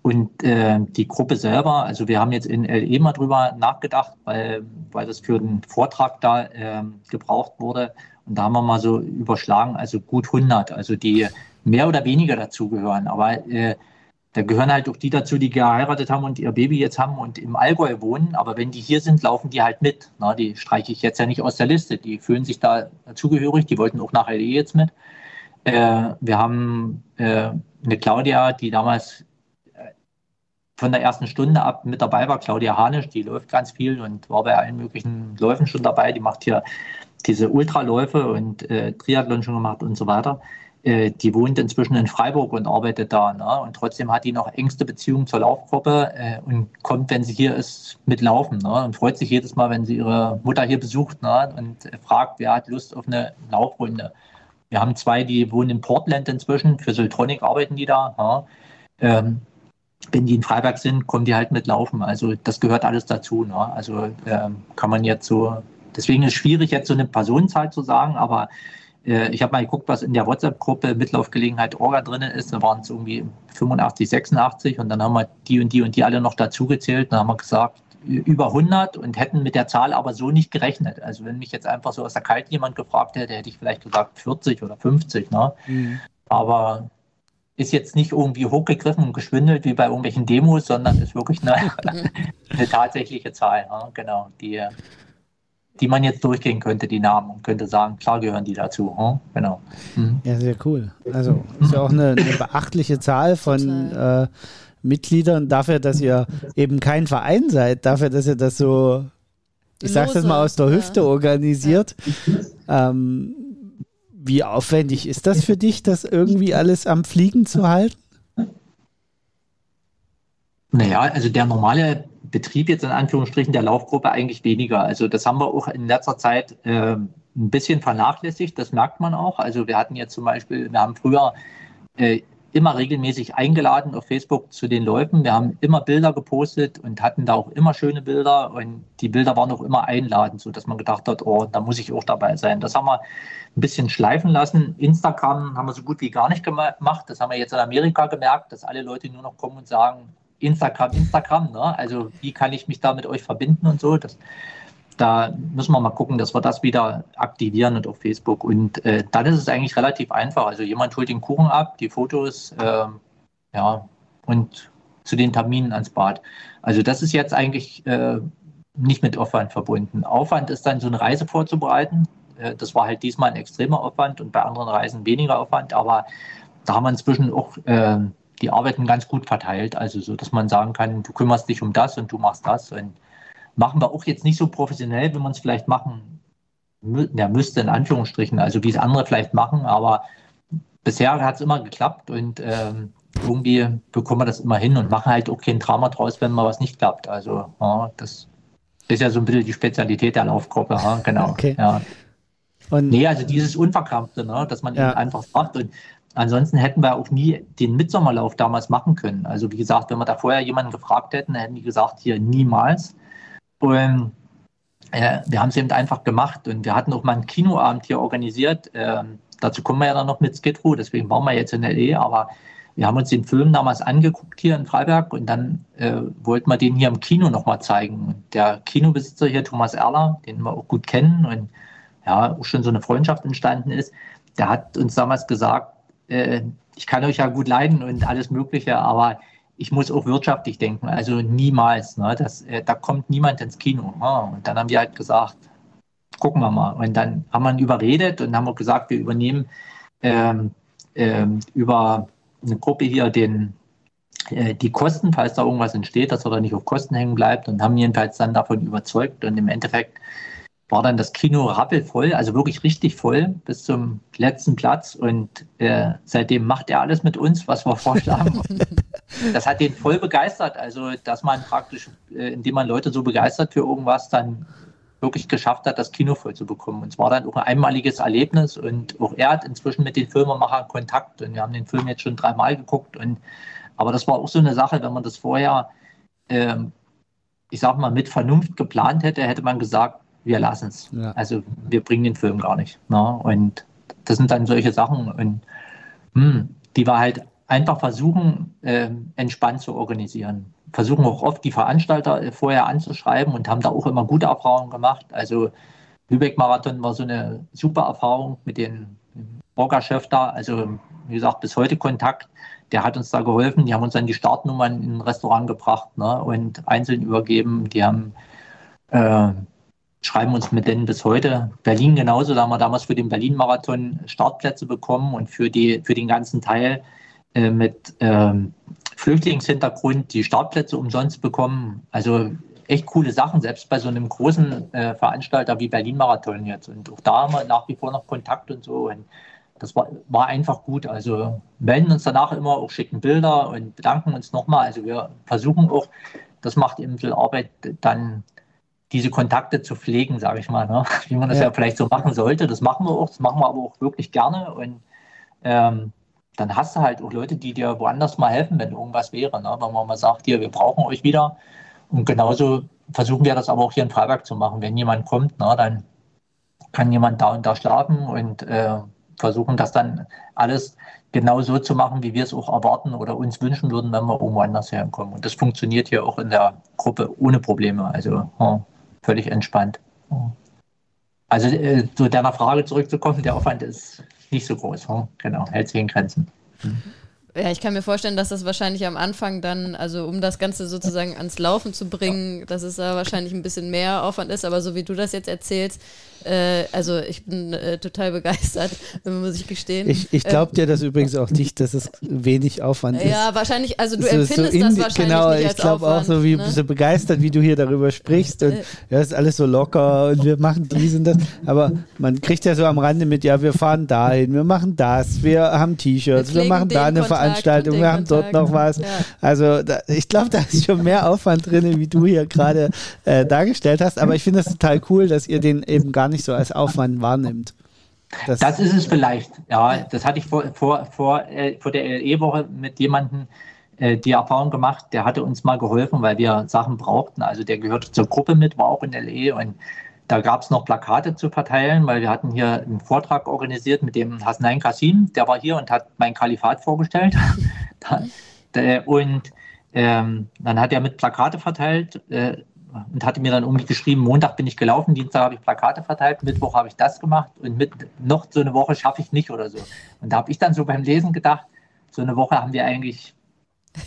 Speaker 3: Und äh, die Gruppe selber, also wir haben jetzt in LE mal drüber nachgedacht, weil, weil das für den Vortrag da äh, gebraucht wurde. Und da haben wir mal so überschlagen, also gut 100, also die mehr oder weniger dazugehören. Aber äh, da gehören halt auch die dazu, die geheiratet haben und ihr Baby jetzt haben und im Allgäu wohnen. Aber wenn die hier sind, laufen die halt mit. Na, die streiche ich jetzt ja nicht aus der Liste. Die fühlen sich da zugehörig. Die wollten auch nach LE jetzt mit. Äh, wir haben äh, eine Claudia, die damals äh, von der ersten Stunde ab mit dabei war, Claudia Hanisch, die läuft ganz viel und war bei allen möglichen Läufen schon dabei. Die macht hier diese Ultraläufe und äh, Triathlon schon gemacht und so weiter. Äh, die wohnt inzwischen in Freiburg und arbeitet da. Ne? Und trotzdem hat die noch engste Beziehungen zur Laufgruppe äh, und kommt, wenn sie hier ist, mit Laufen. Ne? Und freut sich jedes Mal, wenn sie ihre Mutter hier besucht ne? und fragt, wer hat Lust auf eine Laufrunde. Wir haben zwei, die wohnen in Portland inzwischen. Für Soltronic arbeiten die da. Ja? Ähm, wenn die in Freiberg sind, kommen die halt mit Laufen. Also das gehört alles dazu. Ne? Also ähm, kann man jetzt so Deswegen ist es schwierig, jetzt so eine Personenzahl zu sagen, aber ich habe mal geguckt, was in der WhatsApp-Gruppe Mitlaufgelegenheit Orga drin ist. Da waren es irgendwie 85, 86 und dann haben wir die und die und die alle noch dazugezählt. Dann haben wir gesagt, über 100 und hätten mit der Zahl aber so nicht gerechnet. Also wenn mich jetzt einfach so aus der Kalt jemand gefragt hätte, hätte ich vielleicht gesagt 40 oder 50. Ne? Mhm. Aber ist jetzt nicht irgendwie hochgegriffen und geschwindelt wie bei irgendwelchen Demos, sondern ist wirklich eine, (laughs) eine tatsächliche Zahl. Ne? Genau, die die man jetzt durchgehen könnte, die Namen, und könnte sagen, klar gehören die dazu. Hm? Genau.
Speaker 2: Mhm. Ja, sehr cool. Also ist ja auch eine, eine beachtliche Zahl von äh, Mitgliedern dafür, dass ihr eben kein Verein seid, dafür, dass ihr das so, ich sag's jetzt mal aus der Hüfte ja. organisiert. Ähm, wie aufwendig ist das für dich, das irgendwie alles am Fliegen zu halten?
Speaker 3: Naja, also der normale Betrieb jetzt in Anführungsstrichen der Laufgruppe eigentlich weniger. Also das haben wir auch in letzter Zeit äh, ein bisschen vernachlässigt, das merkt man auch. Also wir hatten jetzt zum Beispiel, wir haben früher äh, immer regelmäßig eingeladen auf Facebook zu den Läufen. Wir haben immer Bilder gepostet und hatten da auch immer schöne Bilder und die Bilder waren auch immer einladend, sodass man gedacht hat, oh, da muss ich auch dabei sein. Das haben wir ein bisschen schleifen lassen. Instagram haben wir so gut wie gar nicht gemacht. Das haben wir jetzt in Amerika gemerkt, dass alle Leute nur noch kommen und sagen, Instagram, Instagram. Ne? Also wie kann ich mich da mit euch verbinden und so. Das, da müssen wir mal gucken, dass wir das wieder aktivieren und auf Facebook. Und äh, dann ist es eigentlich relativ einfach. Also jemand holt den Kuchen ab, die Fotos, äh, ja, und zu den Terminen ans Bad. Also das ist jetzt eigentlich äh, nicht mit Aufwand verbunden. Aufwand ist dann so eine Reise vorzubereiten. Äh, das war halt diesmal ein extremer Aufwand und bei anderen Reisen weniger Aufwand. Aber da haben wir inzwischen auch äh, die arbeiten ganz gut verteilt. Also so, dass man sagen kann, du kümmerst dich um das und du machst das. Und machen wir auch jetzt nicht so professionell, wie man es vielleicht machen ja, müsste, in Anführungsstrichen, also wie es andere vielleicht machen, aber bisher hat es immer geklappt und ähm, irgendwie bekommen wir das immer hin und machen halt auch kein Drama draus, wenn mal was nicht klappt. Also ja, das ist ja so ein bisschen die Spezialität der Laufgruppe, ja, genau. Okay. Ja. Und nee, also dieses Unverkrampfte, ne, dass man ja. einfach sagt. Und ansonsten hätten wir auch nie den Mitsommerlauf damals machen können. Also wie gesagt, wenn wir da vorher jemanden gefragt hätten, hätten die gesagt, hier niemals. Und äh, wir haben es eben einfach gemacht und wir hatten auch mal einen Kinoabend hier organisiert. Ähm, dazu kommen wir ja dann noch mit Skidrow, deswegen waren wir jetzt in LE, aber wir haben uns den Film damals angeguckt hier in Freiberg und dann äh, wollten wir den hier im Kino nochmal zeigen. Und der Kinobesitzer hier, Thomas Erler, den wir auch gut kennen und ja, auch schon so eine Freundschaft entstanden ist, der hat uns damals gesagt, äh, ich kann euch ja gut leiden und alles Mögliche, aber ich muss auch wirtschaftlich denken, also niemals. Ne? Das, äh, da kommt niemand ins Kino. Ne? Und dann haben wir halt gesagt, gucken wir mal. Und dann haben wir überredet und haben wir gesagt, wir übernehmen ähm, ähm, über eine Gruppe hier den, äh, die Kosten, falls da irgendwas entsteht, dass er da nicht auf Kosten hängen bleibt und haben jedenfalls dann davon überzeugt. Und im Endeffekt war dann das Kino rappelvoll, also wirklich richtig voll bis zum letzten Platz. Und äh, seitdem macht er alles mit uns, was wir vorschlagen. (laughs) das hat den voll begeistert. Also, dass man praktisch, äh, indem man Leute so begeistert für irgendwas, dann wirklich geschafft hat, das Kino voll zu bekommen. Und es war dann auch ein einmaliges Erlebnis. Und auch er hat inzwischen mit den Filmemachern Kontakt. Und wir haben den Film jetzt schon dreimal geguckt. Und, aber das war auch so eine Sache, wenn man das vorher, ähm, ich sag mal, mit Vernunft geplant hätte, hätte man gesagt, wir lassen es. Ja. Also wir bringen den Film gar nicht. Ne? Und das sind dann solche Sachen, und, hm, die wir halt einfach versuchen, äh, entspannt zu organisieren. Versuchen auch oft die Veranstalter äh, vorher anzuschreiben und haben da auch immer gute Erfahrungen gemacht. Also Lübeck-Marathon war so eine super Erfahrung mit dem Orga-Chef da. Also wie gesagt, bis heute Kontakt. Der hat uns da geholfen. Die haben uns dann die Startnummern in ein Restaurant gebracht ne, und einzeln übergeben. Die haben äh, schreiben uns mit denen bis heute. Berlin genauso, da haben wir damals für den Berlin-Marathon Startplätze bekommen und für, die, für den ganzen Teil äh, mit ähm, Flüchtlingshintergrund die Startplätze umsonst bekommen. Also echt coole Sachen, selbst bei so einem großen äh, Veranstalter wie Berlin-Marathon jetzt. Und auch da haben wir nach wie vor noch Kontakt und so. Und das war, war einfach gut. Also melden uns danach immer auch schicken Bilder und bedanken uns nochmal. Also wir versuchen auch, das macht eben viel Arbeit, dann diese Kontakte zu pflegen, sage ich mal, ne? (laughs) wie man das ja. ja. vielleicht so machen sollte. Das machen wir auch, das machen wir aber auch wirklich gerne. Und ähm, dann hast du halt auch Leute, die dir woanders mal helfen, wenn irgendwas wäre. Ne? Wenn man mal sagt, hier, wir brauchen euch wieder. Und genauso versuchen wir das aber auch hier in Freiberg zu machen. Wenn jemand kommt, ne, dann kann jemand da und da schlafen und äh, versuchen das dann alles genau so zu machen, wie wir es auch erwarten oder uns wünschen würden, wenn wir irgendwo anders herkommen. Und das funktioniert hier auch in der Gruppe ohne Probleme. Also hm, völlig entspannt. Also äh, zu deiner Frage zurückzukommen, der Aufwand ist nicht so groß. Genau, hält sich in Grenzen. Mhm.
Speaker 1: Ja, ich kann mir vorstellen, dass das wahrscheinlich am Anfang dann, also um das Ganze sozusagen ans Laufen zu bringen, dass es da wahrscheinlich ein bisschen mehr Aufwand ist, aber so wie du das jetzt erzählst, äh, also ich bin äh, total begeistert, (laughs) muss ich gestehen.
Speaker 2: Ich, ich glaube ähm, dir das übrigens auch nicht, dass es wenig Aufwand ist.
Speaker 1: Ja, wahrscheinlich, also du so, empfindest so das wahrscheinlich
Speaker 2: genau,
Speaker 1: nicht
Speaker 2: ich glaube auch so, wie ne? so begeistert, wie du hier darüber sprichst und äh. ja, ist alles so locker und wir machen dies und das, aber man kriegt ja so am Rande mit, ja, wir fahren dahin, wir machen das, wir haben T-Shirts, wir, wir, machen da eine Kontakt Veranstaltung, wir haben Kontakt. dort noch was. Ja. Also da, ich glaube, da ist schon mehr Aufwand drin, wie du hier gerade äh, dargestellt hast, aber ich finde es total cool, dass ihr den eben gar nicht nicht so als Aufwand wahrnimmt.
Speaker 3: Das, das ist es vielleicht. Ja, das hatte ich vor, vor, vor, äh, vor der LE-Woche mit jemandem äh, die Erfahrung gemacht, der hatte uns mal geholfen, weil wir Sachen brauchten. Also der gehörte zur Gruppe mit, war auch in LE und da gab es noch Plakate zu verteilen, weil wir hatten hier einen Vortrag organisiert mit dem Hasnain Kasim, der war hier und hat mein Kalifat vorgestellt. (laughs) und ähm, dann hat er mit Plakate verteilt. Äh, und hatte mir dann irgendwie geschrieben, Montag bin ich gelaufen, Dienstag habe ich Plakate verteilt, Mittwoch habe ich das gemacht und mit noch so eine Woche schaffe ich nicht oder so. Und da habe ich dann so beim Lesen gedacht, so eine Woche haben wir eigentlich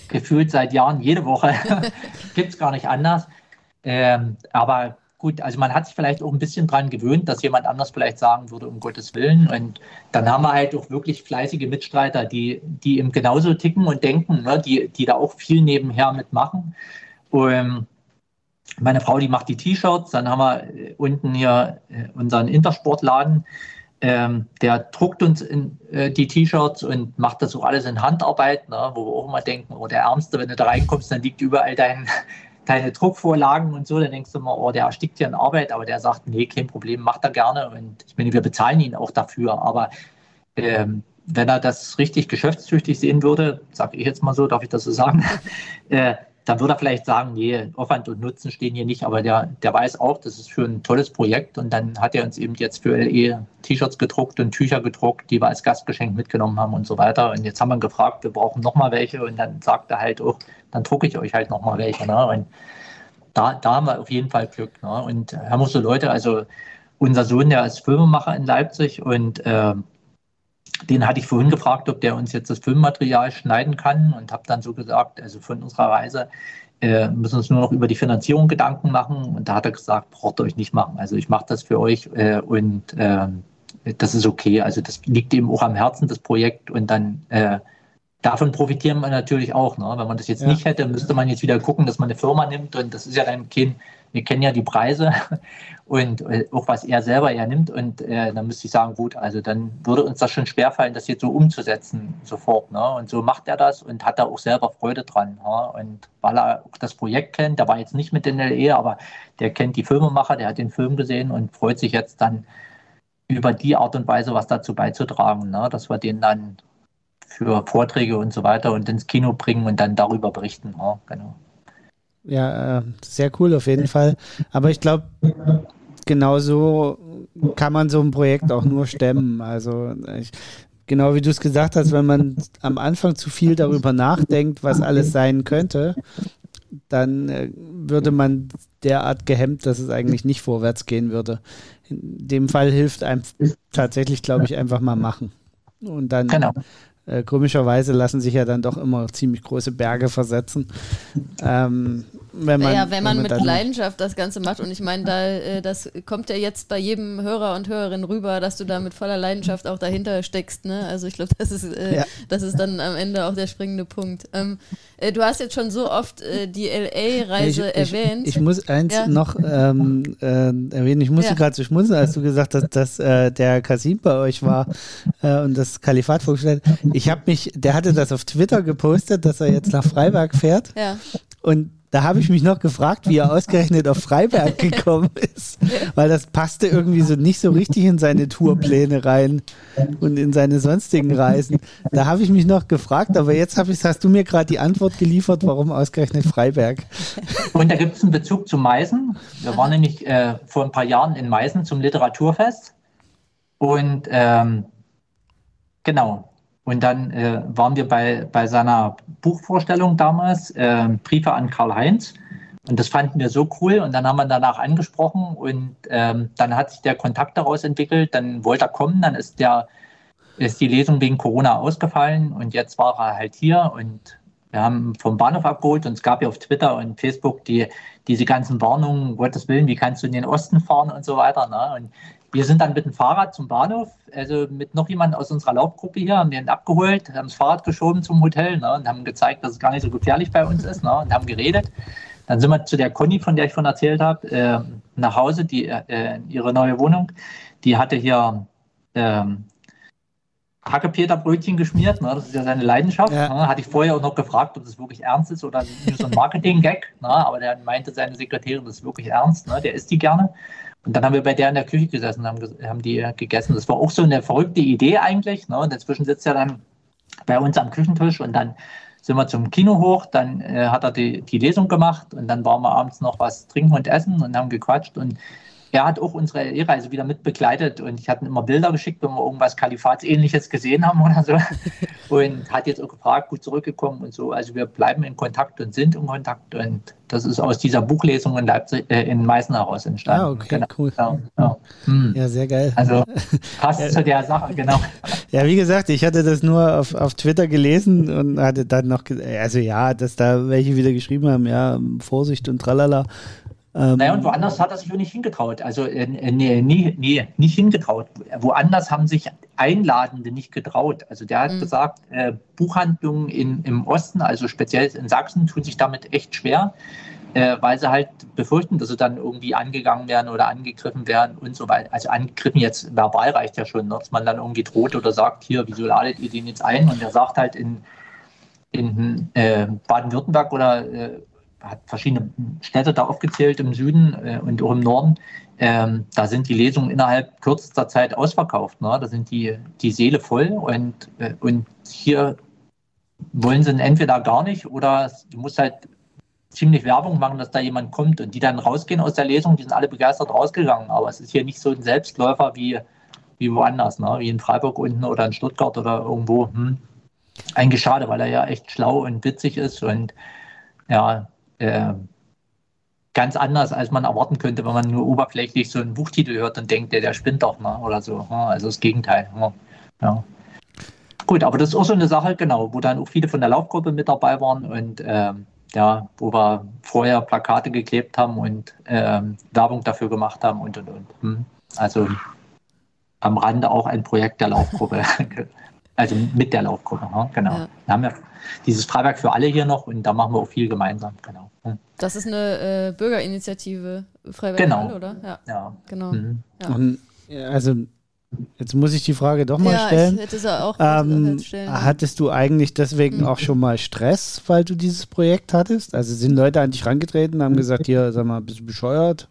Speaker 3: gefühlt seit Jahren, jede Woche, (laughs) gibt es gar nicht anders. Ähm, aber gut, also man hat sich vielleicht auch ein bisschen dran gewöhnt, dass jemand anders vielleicht sagen würde, um Gottes Willen. Und dann haben wir halt auch wirklich fleißige Mitstreiter, die, die eben genauso ticken und denken, ne, die, die da auch viel nebenher mitmachen. Und meine Frau, die macht die T-Shirts, dann haben wir äh, unten hier äh, unseren Intersportladen. Ähm, der druckt uns in, äh, die T-Shirts und macht das auch alles in Handarbeit, ne, wo wir auch immer denken, oh, der Ärmste, wenn du da reinkommst, dann liegt überall dein, (laughs) deine Druckvorlagen und so. Dann denkst du immer, oh, der erstickt hier in Arbeit, aber der sagt, nee, kein Problem, macht er gerne. Und ich meine, wir bezahlen ihn auch dafür. Aber ähm, wenn er das richtig geschäftstüchtig sehen würde, sage ich jetzt mal so, darf ich das so sagen, (laughs) äh, dann würde er vielleicht sagen, nee, Aufwand und Nutzen stehen hier nicht, aber der, der weiß auch, das ist für ein tolles Projekt und dann hat er uns eben jetzt für LE T-Shirts gedruckt und Tücher gedruckt, die wir als Gastgeschenk mitgenommen haben und so weiter. Und jetzt haben wir gefragt, wir brauchen nochmal welche und dann sagt er halt auch, dann drucke ich euch halt nochmal welche. Ne? Und da, da haben wir auf jeden Fall Glück. Ne? Und haben auch so Leute, also unser Sohn, der ist Filmemacher in Leipzig und äh, den hatte ich vorhin gefragt, ob der uns jetzt das Filmmaterial schneiden kann und habe dann so gesagt, also von unserer Reise äh, müssen uns nur noch über die Finanzierung Gedanken machen. Und da hat er gesagt, braucht ihr euch nicht machen. Also ich mache das für euch äh, und äh, das ist okay. Also das liegt eben auch am Herzen, das Projekt. Und dann äh, davon profitieren wir natürlich auch. Ne? Wenn man das jetzt ja. nicht hätte, müsste man jetzt wieder gucken, dass man eine Firma nimmt. Und das ist ja dann kein wir kennen ja die Preise (laughs) und äh, auch was er selber er nimmt. Und äh, dann müsste ich sagen, gut, also dann würde uns das schon schwerfallen, das jetzt so umzusetzen sofort. Ne? Und so macht er das und hat da auch selber Freude dran. Ne? Und weil er auch das Projekt kennt, der war jetzt nicht mit den LE, aber der kennt die Filmemacher, der hat den Film gesehen und freut sich jetzt dann über die Art und Weise was dazu beizutragen, ne? dass wir den dann für Vorträge und so weiter und ins Kino bringen und dann darüber berichten. Ja, genau.
Speaker 2: Ja, äh, sehr cool auf jeden Fall. Aber ich glaube, genauso kann man so ein Projekt auch nur stemmen. Also ich, genau wie du es gesagt hast, wenn man am Anfang zu viel darüber nachdenkt, was alles sein könnte, dann äh, würde man derart gehemmt, dass es eigentlich nicht vorwärts gehen würde. In dem Fall hilft einem tatsächlich, glaube ich, einfach mal machen. Und dann genau. Äh, komischerweise lassen sich ja dann doch immer ziemlich große Berge versetzen. Ähm,
Speaker 1: wenn man, ja, wenn man, wenn man mit Leidenschaft das Ganze macht. Und ich meine, da, äh, das kommt ja jetzt bei jedem Hörer und Hörerin rüber, dass du da mit voller Leidenschaft auch dahinter steckst. Ne? Also ich glaube, das, ist, äh, ja. das ist dann am Ende auch der springende Punkt. Ähm, äh, du hast jetzt schon so oft äh, die LA-Reise erwähnt.
Speaker 2: Ich, ich, muss eins ja. noch ähm, äh, erwähnen. Ich musste gerade so schmunzeln, als du gesagt hast, dass äh, der Kasim bei euch war und das Kalifat vorgestellt hat. Ich habe mich, der hatte das auf Twitter gepostet, dass er jetzt nach Freiberg fährt. Ja. Und da habe ich mich noch gefragt, wie er ausgerechnet auf Freiberg (laughs) gekommen ist, weil das passte irgendwie so nicht so richtig in seine Tourpläne rein und in seine sonstigen Reisen. Da habe ich mich noch gefragt, aber jetzt habe ich, hast du mir gerade die Antwort geliefert, warum ausgerechnet Freiberg.
Speaker 3: Und da gibt es einen Bezug zu Meißen. Wir waren nämlich äh, vor ein paar Jahren in Meißen zum Literaturfest und ähm, genau, und dann äh, waren wir bei, bei seiner Buchvorstellung damals, äh, Briefe an Karl-Heinz. Und das fanden wir so cool. Und dann haben wir danach angesprochen und ähm, dann hat sich der Kontakt daraus entwickelt. Dann wollte er kommen, dann ist, der, ist die Lesung wegen Corona ausgefallen und jetzt war er halt hier und wir haben vom Bahnhof abgeholt und es gab ja auf Twitter und Facebook die, diese ganzen Warnungen, Gottes Willen, wie kannst du in den Osten fahren und so weiter. Ne? Und wir sind dann mit dem Fahrrad zum Bahnhof, also mit noch jemandem aus unserer Laufgruppe hier, haben den abgeholt, haben das Fahrrad geschoben zum Hotel ne, und haben gezeigt, dass es gar nicht so gefährlich bei uns ist ne, und haben geredet. Dann sind wir zu der Conny, von der ich vorhin erzählt habe, äh, nach Hause, die, äh, ihre neue Wohnung. Die hatte hier ähm, Hackepeterbrötchen geschmiert, ne, das ist ja seine Leidenschaft. Ja. Ne, hatte ich vorher auch noch gefragt, ob das wirklich ernst ist oder nur so ein Marketing-Gag. Ne, aber der meinte seine Sekretärin, das ist wirklich ernst, ne, der isst die gerne. Und dann haben wir bei der in der Küche gesessen, haben, haben die gegessen. Das war auch so eine verrückte Idee eigentlich. Ne? Und dazwischen sitzt er dann bei uns am Küchentisch und dann sind wir zum Kino hoch, dann äh, hat er die, die Lesung gemacht und dann waren wir abends noch was trinken und essen und haben gequatscht und er hat auch unsere E-Reise wieder mit begleitet und ich hatte immer Bilder geschickt, wenn wir irgendwas Kalifatsähnliches gesehen haben oder so. (laughs) Und hat jetzt auch gefragt, gut zurückgekommen und so. Also wir bleiben in Kontakt und sind in Kontakt und das ist aus dieser Buchlesung in Leipzig, äh, in Meißen heraus entstanden. Ah,
Speaker 2: okay, genau. cool. Ja, ja. Hm. ja, sehr geil.
Speaker 3: Also (laughs) passt ja. zu der Sache, genau. (laughs)
Speaker 2: Ja, wie gesagt, ich hatte das nur auf, auf Twitter gelesen und hatte dann noch, also ja, dass da welche wieder geschrieben haben, ja, Vorsicht und tralala.
Speaker 3: Ähm, naja, und woanders hat er sich auch nicht hingetraut. Also äh, nee, nee, nee, nicht hingetraut. Woanders haben sich Einladende nicht getraut. Also der hat mhm. gesagt, äh, Buchhandlungen in, im Osten, also speziell in Sachsen, tun sich damit echt schwer, äh, weil sie halt befürchten, dass sie dann irgendwie angegangen werden oder angegriffen werden und so weiter. Also angegriffen jetzt verbal reicht ja schon, ne? dass man dann irgendwie droht oder sagt, hier, wieso ladet ihr den jetzt ein? Und er sagt halt in, in äh, Baden-Württemberg oder äh, hat verschiedene Städte da aufgezählt im Süden äh, und auch im Norden. Ähm, da sind die Lesungen innerhalb kürzester Zeit ausverkauft. Ne? Da sind die, die Seele voll und, äh, und hier wollen sie entweder gar nicht oder du musst halt ziemlich Werbung machen, dass da jemand kommt und die dann rausgehen aus der Lesung, die sind alle begeistert rausgegangen. Aber es ist hier nicht so ein Selbstläufer wie, wie woanders, ne? wie in Freiburg unten oder in Stuttgart oder irgendwo. Hm. Eigentlich schade, weil er ja echt schlau und witzig ist und ja, äh, ganz anders, als man erwarten könnte, wenn man nur oberflächlich so einen Buchtitel hört und denkt, der, der spinnt doch ne? oder so. Also das Gegenteil. Ja. Gut, aber das ist auch so eine Sache, genau, wo dann auch viele von der Laufgruppe mit dabei waren und ähm, ja, wo wir vorher Plakate geklebt haben und ähm, Werbung dafür gemacht haben und und und. Hm. Also am Rande auch ein Projekt der Laufgruppe. (laughs) (laughs) also mit der Laufgruppe, ne? genau. Ja. Wir haben ja dieses Freiberg für alle hier noch und da machen wir auch viel gemeinsam, genau. Hm.
Speaker 1: Das ist eine äh, Bürgerinitiative Freiberg
Speaker 3: genau.
Speaker 1: alle, oder?
Speaker 3: Ja, ja.
Speaker 1: genau. Mhm.
Speaker 2: Ja. Und, also Jetzt muss ich die Frage doch mal ja, stellen.
Speaker 1: Ich hätte sie auch
Speaker 2: ähm, stellen. Hattest du eigentlich deswegen mhm. auch schon mal Stress, weil du dieses Projekt hattest? Also sind Leute an dich rangetreten, haben gesagt, hier, sag mal, bist du bescheuert?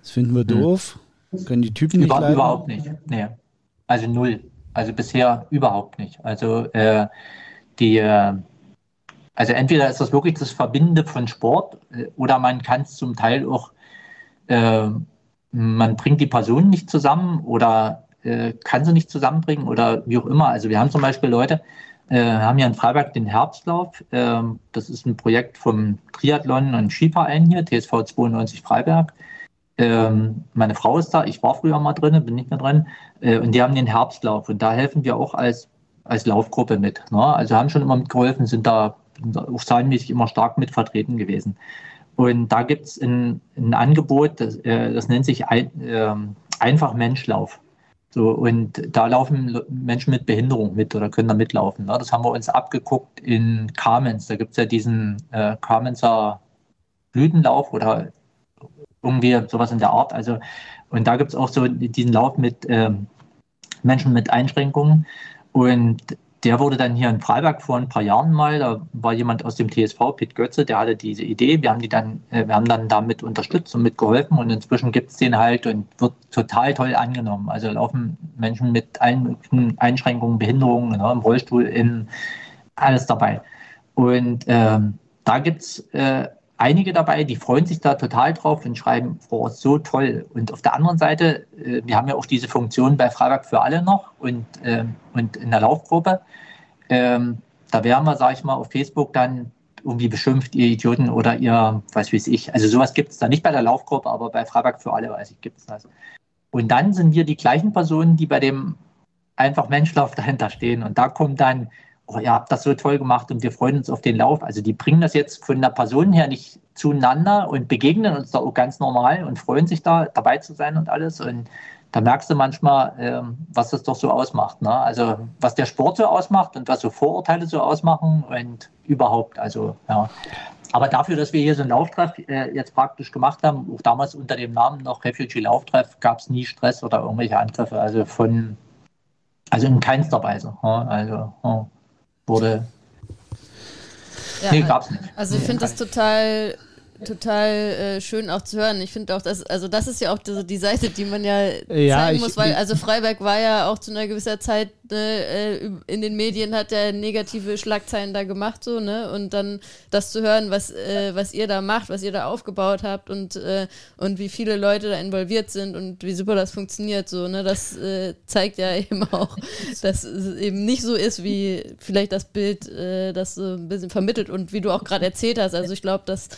Speaker 2: Das finden wir mhm. doof. Können die Typen nicht
Speaker 3: Über, leiden? Überhaupt nicht. Nee. Also null. Also bisher überhaupt nicht. Also äh, die, äh, also entweder ist das wirklich das Verbindende von Sport äh, oder man kann es zum Teil auch, äh, man bringt die Personen nicht zusammen oder äh, kann sie nicht zusammenbringen oder wie auch immer. Also wir haben zum Beispiel Leute, äh, haben hier in Freiberg den Herbstlauf. Äh, das ist ein Projekt vom Triathlon und Skiverein hier, TSV 92 Freiberg. Ähm, meine Frau ist da, ich war früher mal drin, bin nicht mehr drin. Äh, und die haben den Herbstlauf. Und da helfen wir auch als, als Laufgruppe mit. Ne? Also haben schon immer mitgeholfen, sind da auch zahlenmäßig immer stark mit vertreten gewesen. Und da gibt es ein, ein, Angebot, das, äh, das nennt sich ein, äh, Einfach Menschlauf. So, und da laufen Menschen mit Behinderung mit oder können da mitlaufen. Ne? Das haben wir uns abgeguckt in Kamenz. Da gibt es ja diesen äh, Kamenzer Blütenlauf oder irgendwie sowas in der Art. Also, und da gibt es auch so diesen Lauf mit ähm, Menschen mit Einschränkungen. Und der wurde dann hier in Freiberg vor ein paar Jahren mal, da war jemand aus dem TSV, Pitt Götze, der hatte diese Idee. Wir haben die dann, äh, wir haben dann damit unterstützt und mitgeholfen und inzwischen gibt es den halt und wird total toll angenommen. Also laufen Menschen mit allen Einschränkungen, Behinderungen, ne, im Rollstuhl, in alles dabei. Und ähm, da gibt es äh, einige dabei, die freuen sich da total drauf und schreiben, oh, so toll. Und auf der anderen Seite, äh, wir haben ja auch diese Funktion bei Freiberg für alle noch und, äh, und in der Laufgruppe. Ähm, da werden wir, sage ich mal, auf Facebook dann irgendwie beschimpft, ihr Idioten oder ihr, was weiß ich. Also sowas gibt es da nicht bei der Laufgruppe, aber bei Freiberg für alle, weiß ich, gibt es das. Und dann sind wir die gleichen Personen, die bei dem einfach Menschlauf dahinter stehen. Und da kommt dann, ihr habt das so toll gemacht und wir freuen uns auf den Lauf. Also die bringen das jetzt von der Person her nicht zueinander und begegnen uns da auch ganz normal und freuen sich da dabei zu sein und alles. Und da merkst du manchmal, ähm, was das doch so ausmacht. Ne? Also was der Sport so ausmacht und was so Vorurteile so ausmachen und überhaupt. Also ja. Aber dafür, dass wir hier so einen Lauftreff äh, jetzt praktisch gemacht haben, auch damals unter dem Namen noch Refugee Lauftreff, gab es nie Stress oder irgendwelche Angriffe. Also von, also in keinster Weise. Ja? Also ja wurde.
Speaker 1: Ja, nee, gab's nicht. Also ich finde das total total äh, schön auch zu hören. Ich finde auch, dass, also das ist ja auch die, die Seite, die man ja, ja zeigen ich, muss, weil also Freiberg war ja auch zu einer gewisser Zeit ne, in den Medien hat er negative Schlagzeilen da gemacht so ne und dann das zu hören, was äh, was ihr da macht, was ihr da aufgebaut habt und äh, und wie viele Leute da involviert sind und wie super das funktioniert so ne, das äh, zeigt ja (laughs) eben auch, dass es eben nicht so ist wie vielleicht das Bild, äh, das so ein bisschen vermittelt und wie du auch gerade erzählt hast. Also ich glaube, dass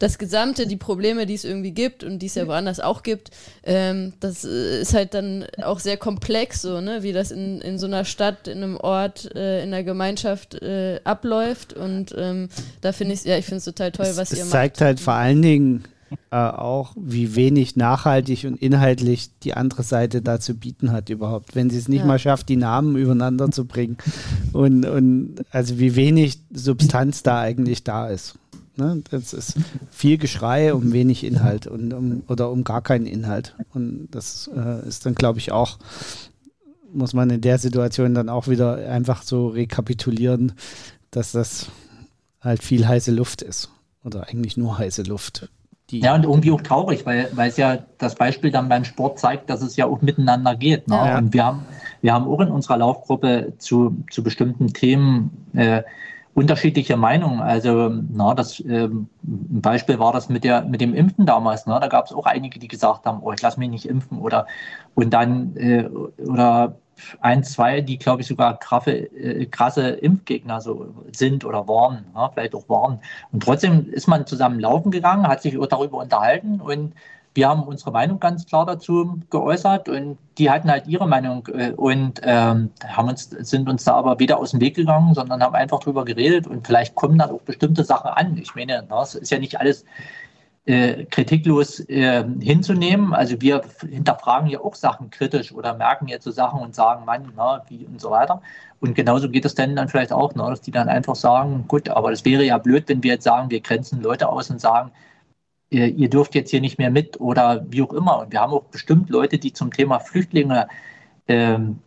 Speaker 1: das Gesamte, die Probleme, die es irgendwie gibt und die es ja woanders auch gibt, ähm, das äh, ist halt dann auch sehr komplex, so, ne? wie das in, in so einer Stadt, in einem Ort, äh, in einer Gemeinschaft äh, abläuft. Und ähm, da finde ich ja, ich finde es total toll, was
Speaker 2: es
Speaker 1: ihr macht.
Speaker 2: Es zeigt halt vor allen Dingen, äh, auch, wie wenig nachhaltig und inhaltlich die andere Seite da zu bieten hat überhaupt. Wenn sie es nicht ja. mal schafft, die Namen übereinander zu bringen und, und also wie wenig Substanz da eigentlich da ist. Ne? Das ist viel Geschrei um wenig Inhalt und um, oder um gar keinen Inhalt. Und das äh, ist dann, glaube ich, auch, muss man in der Situation dann auch wieder einfach so rekapitulieren, dass das halt viel heiße Luft ist. Oder eigentlich nur heiße Luft.
Speaker 3: ja, und irgendwie auch traurig, weil, weil es ja das Beispiel dann beim Sport zeigt, dass es ja auch miteinander geht. Ne? Ja. Und wir haben, wir haben auch in unserer Laufgruppe zu, zu bestimmten Themen äh, unterschiedliche Meinungen. Also, na, das ähm, ein Beispiel war das mit der mit dem Impfen damals. Ne? Da gab es auch einige, die gesagt haben, oh, ich lasse mich nicht impfen oder und dann äh, oder ein, zwei, die glaube ich sogar kraffe, äh, krasse Impfgegner so sind oder waren, ja, vielleicht auch waren. Und trotzdem ist man zusammen laufen gegangen, hat sich darüber unterhalten und wir haben unsere Meinung ganz klar dazu geäußert und die hatten halt ihre Meinung äh, und ähm, haben uns, sind uns da aber weder aus dem Weg gegangen, sondern haben einfach drüber geredet und vielleicht kommen dann auch bestimmte Sachen an. Ich meine, das ist ja nicht alles äh, kritiklos äh, hinzunehmen. Also wir hinterfragen ja auch Sachen kritisch oder merken jetzt so Sachen und sagen, Mann, na, wie und so weiter. Und genauso geht es dann, dann vielleicht auch, ne, dass die dann einfach sagen, gut, aber das wäre ja blöd, wenn wir jetzt sagen, wir grenzen Leute aus und sagen, ihr, ihr dürft jetzt hier nicht mehr mit oder wie auch immer. Und wir haben auch bestimmt Leute, die zum Thema Flüchtlinge ähm,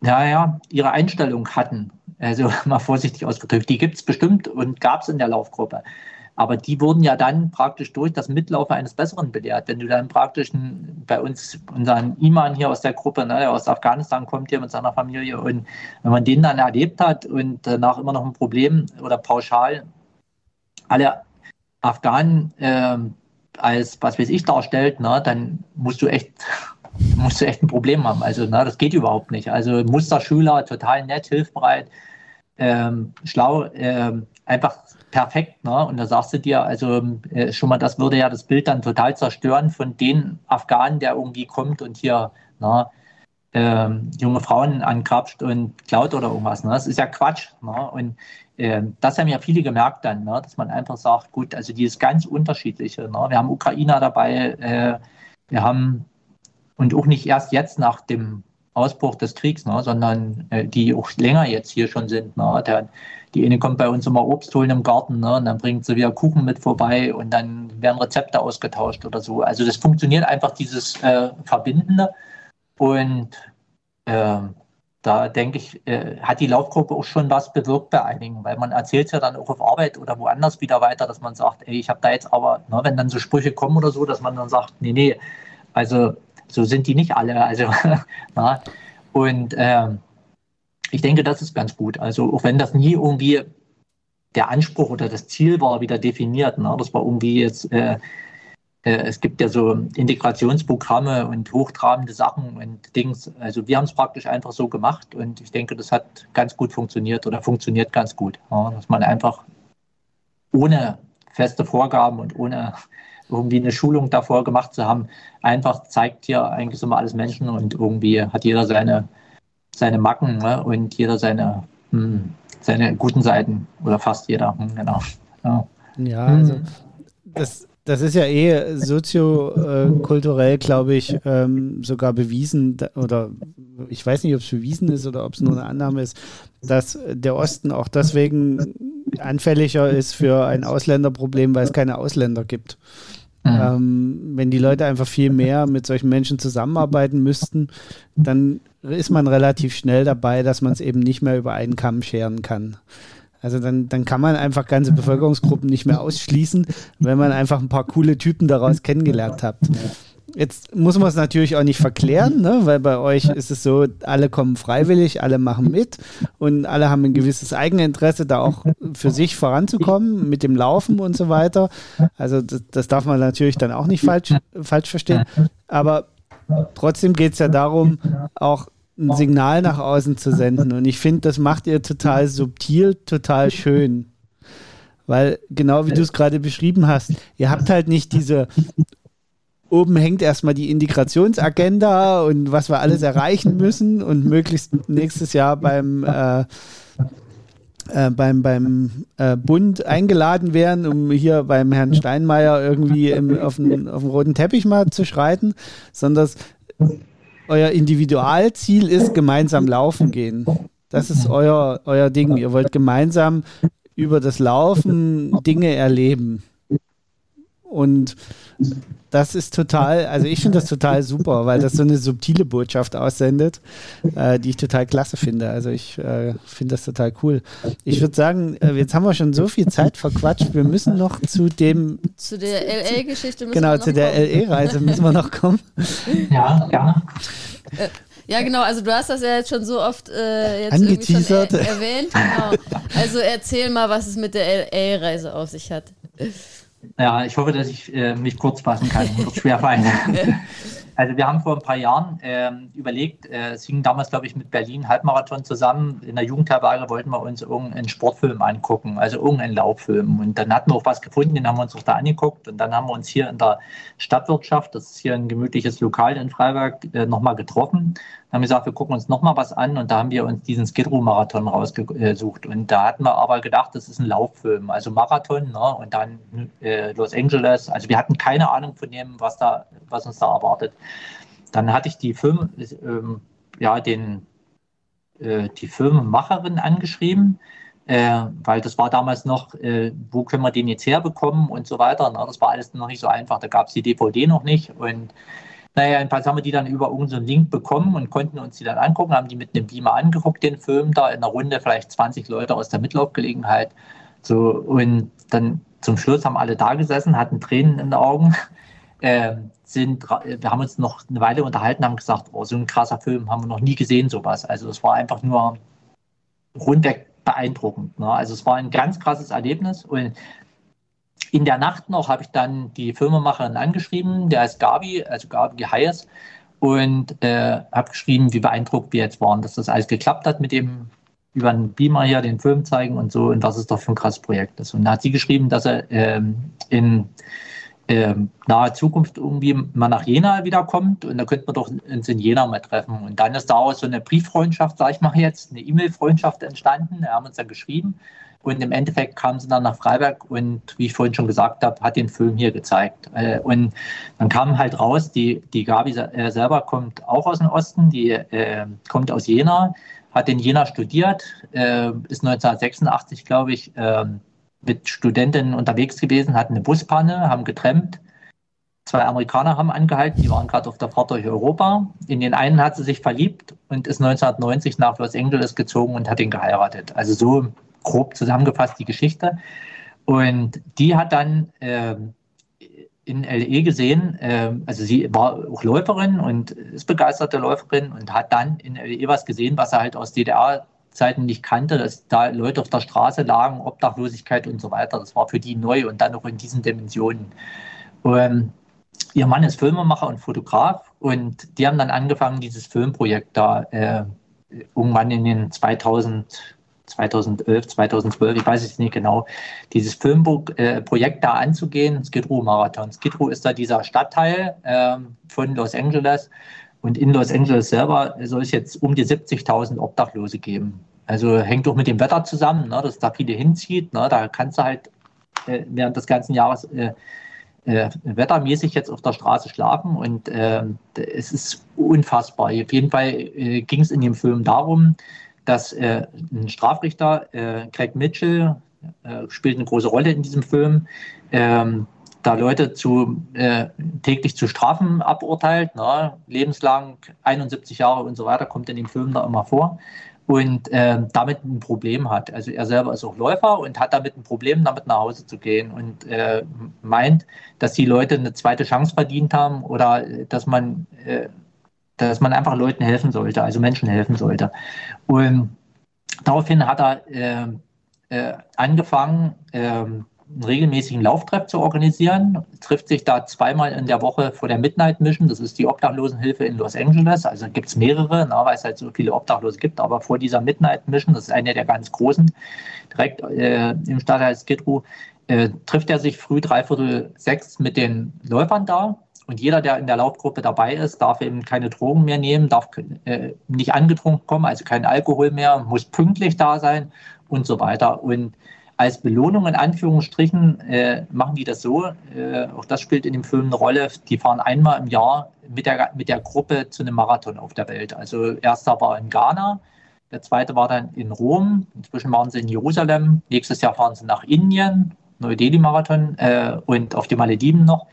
Speaker 3: naja, ihre Einstellung hatten. Also (laughs) mal vorsichtig ausgedrückt. Die gibt es bestimmt und gab es in der Laufgruppe. Aber die wurden ja dann praktisch durch das Mitlaufen eines Besseren belehrt. Wenn du dann praktisch bei uns, unseren Iman hier aus der Gruppe, ne, der aus Afghanistan kommt hier mit seiner Familie, und wenn man den dann erlebt hat und danach immer noch ein Problem oder pauschal alle Afghanen äh, als, was weiß ich, darstellt, ne, dann musst du echt (laughs) musst du echt ein Problem haben. Also, ne, das geht überhaupt nicht. Also Musterschüler, total nett, hilfbereit, ähm, schlau, ähm, einfach perfekt. Ne? Und da sagst du dir, also äh, schon mal, das würde ja das Bild dann total zerstören von den Afghanen, der irgendwie kommt und hier ne, äh, junge Frauen ankrapscht und klaut oder irgendwas. Ne? Das ist ja Quatsch. Ne? Und das haben ja viele gemerkt dann, ne? dass man einfach sagt, gut, also die ist ganz unterschiedliche. Ne? Wir haben Ukrainer dabei, äh, wir haben und auch nicht erst jetzt nach dem Ausbruch des Kriegs, ne, sondern äh, die auch länger jetzt hier schon sind. Ne. Der, die eine kommt bei uns immer Obst holen im Garten ne, und dann bringt sie wieder Kuchen mit vorbei und dann werden Rezepte ausgetauscht oder so. Also das funktioniert einfach dieses äh, Verbindende und äh, da denke ich, äh, hat die Laufgruppe auch schon was bewirkt bei einigen, weil man erzählt ja dann auch auf Arbeit oder woanders wieder weiter, dass man sagt, ey, ich habe da jetzt aber, ne, wenn dann so Sprüche kommen oder so, dass man dann sagt, nee, nee, also so sind die nicht alle. Also, (laughs) na, und ähm, ich denke, das ist ganz gut. Also auch wenn das nie irgendwie der Anspruch oder das Ziel war, wieder definiert. Ne? Das war irgendwie jetzt, äh, es gibt ja so Integrationsprogramme und hochtrabende Sachen und Dings. Also wir haben es praktisch einfach so gemacht und ich denke, das hat ganz gut funktioniert oder funktioniert ganz gut. Ja? Dass man einfach ohne feste Vorgaben und ohne irgendwie eine Schulung davor gemacht zu haben, einfach zeigt hier eigentlich so mal alles Menschen und irgendwie hat jeder seine seine Macken ne? und jeder seine, hm, seine guten Seiten oder fast jeder, hm, genau.
Speaker 2: Ja, ja also das, das ist ja eh soziokulturell, glaube ich, ähm, sogar bewiesen oder ich weiß nicht, ob es bewiesen ist oder ob es nur eine Annahme ist, dass der Osten auch deswegen anfälliger ist für ein Ausländerproblem, weil es keine Ausländer gibt. Mhm. Ähm, wenn die Leute einfach viel mehr mit solchen Menschen zusammenarbeiten müssten, dann ist man relativ schnell dabei, dass man es eben nicht mehr über einen Kamm scheren kann. Also dann, dann kann man einfach ganze Bevölkerungsgruppen nicht mehr ausschließen, wenn man einfach ein paar coole Typen daraus kennengelernt hat. Jetzt muss man es natürlich auch nicht verklären, ne? weil bei euch ist es so, alle kommen freiwillig, alle machen mit und alle haben ein gewisses Eigeninteresse, da auch für sich voranzukommen mit dem Laufen und so weiter. Also das, das darf man natürlich dann auch nicht falsch, falsch verstehen. Aber trotzdem geht es ja darum, auch ein Signal nach (laughs) außen zu senden. Und ich finde, das macht ihr total subtil, total schön. Weil genau wie du es gerade beschrieben hast, ihr habt halt nicht diese oben hängt erstmal die Integrationsagenda und was wir alles erreichen müssen und möglichst nächstes Jahr beim, äh, äh, beim, beim äh, Bund eingeladen wären, um hier beim Herrn Steinmeier irgendwie im, auf, den, auf dem roten Teppich mal zu schreiten, sondern euer Individualziel ist gemeinsam laufen gehen. Das ist euer, euer Ding. Ihr wollt gemeinsam über das Laufen Dinge erleben. Und das ist total, also ich finde das total super, weil das so eine subtile Botschaft aussendet, äh, die ich total klasse finde. Also ich äh, finde das total cool. Ich würde sagen, äh, jetzt haben wir schon so viel Zeit verquatscht, wir müssen noch zu dem...
Speaker 1: Zu der LA-Geschichte
Speaker 2: müssen genau, wir noch Genau, zu der LA-Reise müssen wir noch kommen.
Speaker 3: Ja, gerne.
Speaker 1: Äh, ja, genau. Also du hast das ja jetzt schon so oft äh, jetzt
Speaker 2: Angeteasert.
Speaker 1: Er erwähnt. Genau. Also erzähl mal, was es mit der LA-Reise auf sich hat.
Speaker 3: Ja, ich hoffe, dass ich äh, mich kurz fassen kann. (laughs) Wird schwer fallen. (laughs) Also wir haben vor ein paar Jahren äh, überlegt, äh, es hing damals, glaube ich, mit Berlin Halbmarathon zusammen. In der Jugendherberge wollten wir uns irgendeinen Sportfilm angucken, also irgendeinen Lauffilm. Und dann hatten wir auch was gefunden, den haben wir uns auch da angeguckt. Und dann haben wir uns hier in der Stadtwirtschaft, das ist hier ein gemütliches Lokal in Freiberg, äh, nochmal getroffen haben gesagt, wir gucken uns nochmal was an und da haben wir uns diesen Skid Row Marathon rausgesucht. Und da hatten wir aber gedacht, das ist ein Lauffilm, also Marathon ne? und dann äh, Los Angeles. Also wir hatten keine Ahnung von dem, was, da, was uns da erwartet. Dann hatte ich die Film, ähm, ja, den, äh, die Filmemacherin angeschrieben. Äh, weil das war damals noch, äh, wo können wir den jetzt herbekommen und so weiter. Na, das war alles noch nicht so einfach. Da gab es die DVD noch nicht. Und naja, jedenfalls haben wir die dann über unseren Link bekommen und konnten uns die dann angucken, haben die mit einem Beamer angeguckt, den Film da in einer Runde, vielleicht 20 Leute aus der Mitlaufgelegenheit. So, und dann zum Schluss haben alle da gesessen, hatten Tränen in den Augen. (laughs) Äh, sind, wir haben uns noch eine Weile unterhalten, haben gesagt, oh, so ein krasser Film haben wir noch nie gesehen, sowas. Also es war einfach nur rundweg beeindruckend. Ne? Also es war ein ganz krasses Erlebnis und in der Nacht noch habe ich dann die Firmemacherin angeschrieben, der heißt Gabi, also Gabi Hayes, und äh, habe geschrieben, wie beeindruckt wir jetzt waren, dass das alles geklappt hat mit dem über einen Beamer hier den Film zeigen und so und was es doch für ein krasses Projekt ist. Und da hat sie geschrieben, dass er ähm, in ähm, naher Zukunft irgendwie mal nach Jena wiederkommt und da könnte man doch uns in Jena mal treffen. Und dann ist daraus so eine Brieffreundschaft, sage ich mal jetzt, eine E-Mail-Freundschaft entstanden. Wir haben uns dann geschrieben und im Endeffekt kam sie dann nach Freiberg und, wie ich vorhin schon gesagt habe, hat den Film hier gezeigt. Äh, und dann kam halt raus, die, die Gabi äh, selber kommt auch aus dem Osten, die äh, kommt aus Jena, hat in Jena studiert, äh, ist 1986, glaube ich, äh, mit Studentinnen unterwegs gewesen, hatten eine Buspanne, haben getrennt. Zwei Amerikaner haben angehalten, die waren gerade auf der Fahrt durch Europa. In den einen hat sie sich verliebt und ist 1990 nach Los Angeles gezogen und hat ihn geheiratet. Also so grob zusammengefasst die Geschichte. Und die hat dann äh, in LE gesehen, äh, also sie war auch Läuferin und ist begeisterte Läuferin und hat dann in LE was gesehen, was er halt aus DDR-Zeiten nicht kannte, dass da Leute auf der Straße lagen, Obdachlosigkeit und so weiter. Das war für die neu und dann auch in diesen Dimensionen. Und, ihr Mann ist Filmemacher und Fotograf und die haben dann angefangen, dieses Filmprojekt da äh, irgendwann in den 2000 2011, 2012, ich weiß es nicht genau, dieses Filmprojekt äh, da anzugehen, Skid Row Marathon. Skid Row ist da dieser Stadtteil äh, von Los Angeles und in Los Angeles selber soll es jetzt um die 70.000 Obdachlose geben. Also hängt auch mit dem Wetter zusammen, ne, dass da viele hinzieht. Ne, da kannst du halt äh, während des ganzen Jahres äh, äh, wettermäßig jetzt auf der Straße schlafen und äh, es ist unfassbar. Auf jeden Fall äh, ging es in dem Film darum, dass äh, ein Strafrichter, äh, Craig Mitchell, äh, spielt eine große Rolle in diesem Film, ähm, da Leute zu, äh, täglich zu Strafen aburteilt, na, lebenslang 71 Jahre und so weiter, kommt in dem Film da immer vor und äh, damit ein Problem hat. Also er selber ist auch Läufer und hat damit ein Problem, damit nach Hause zu gehen und äh, meint, dass die Leute eine zweite Chance verdient haben oder dass man dass man einfach Leuten helfen sollte, also Menschen helfen sollte. Und daraufhin hat er äh, äh, angefangen, äh, einen regelmäßigen Lauftreff zu organisieren, trifft sich da zweimal in der Woche vor der Midnight Mission, das ist die Obdachlosenhilfe in Los Angeles, also gibt es mehrere, na, weil es halt so viele Obdachlose gibt, aber vor dieser Midnight Mission, das ist eine der ganz großen, direkt äh, im Stadtteil Skid Row, äh, trifft er sich früh dreiviertel sechs mit den Läufern da und jeder, der in der Laufgruppe dabei ist, darf eben keine Drogen mehr nehmen, darf äh, nicht angetrunken kommen, also kein Alkohol mehr, muss pünktlich da sein und so weiter. Und als Belohnung in Anführungsstrichen äh, machen die das so, äh, auch das spielt in dem Film eine Rolle, die fahren einmal im Jahr mit der, mit der Gruppe zu einem Marathon auf der Welt. Also erster war in Ghana, der zweite war dann in Rom, inzwischen waren sie in Jerusalem, nächstes Jahr fahren sie nach Indien, Neu-Delhi-Marathon äh, und auf die Malediven noch.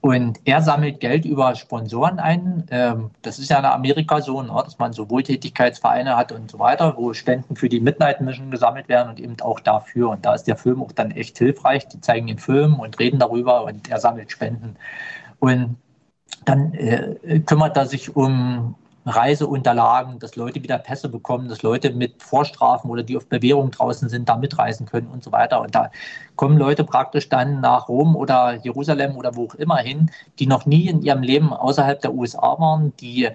Speaker 3: Und er sammelt Geld über Sponsoren ein. Ähm, das ist ja in Amerika so, ne, dass man so Wohltätigkeitsvereine hat und so weiter, wo Spenden für die Midnight Mission gesammelt werden und eben auch dafür. Und da ist der Film auch dann echt hilfreich. Die zeigen den Film und reden darüber und er sammelt Spenden. Und dann äh, kümmert er sich um Reiseunterlagen, dass Leute wieder Pässe bekommen, dass Leute mit Vorstrafen oder die auf Bewährung draußen sind, da mitreisen können und so weiter. Und da kommen Leute praktisch dann nach Rom oder Jerusalem oder wo auch immer hin, die noch nie in ihrem Leben außerhalb der USA waren, die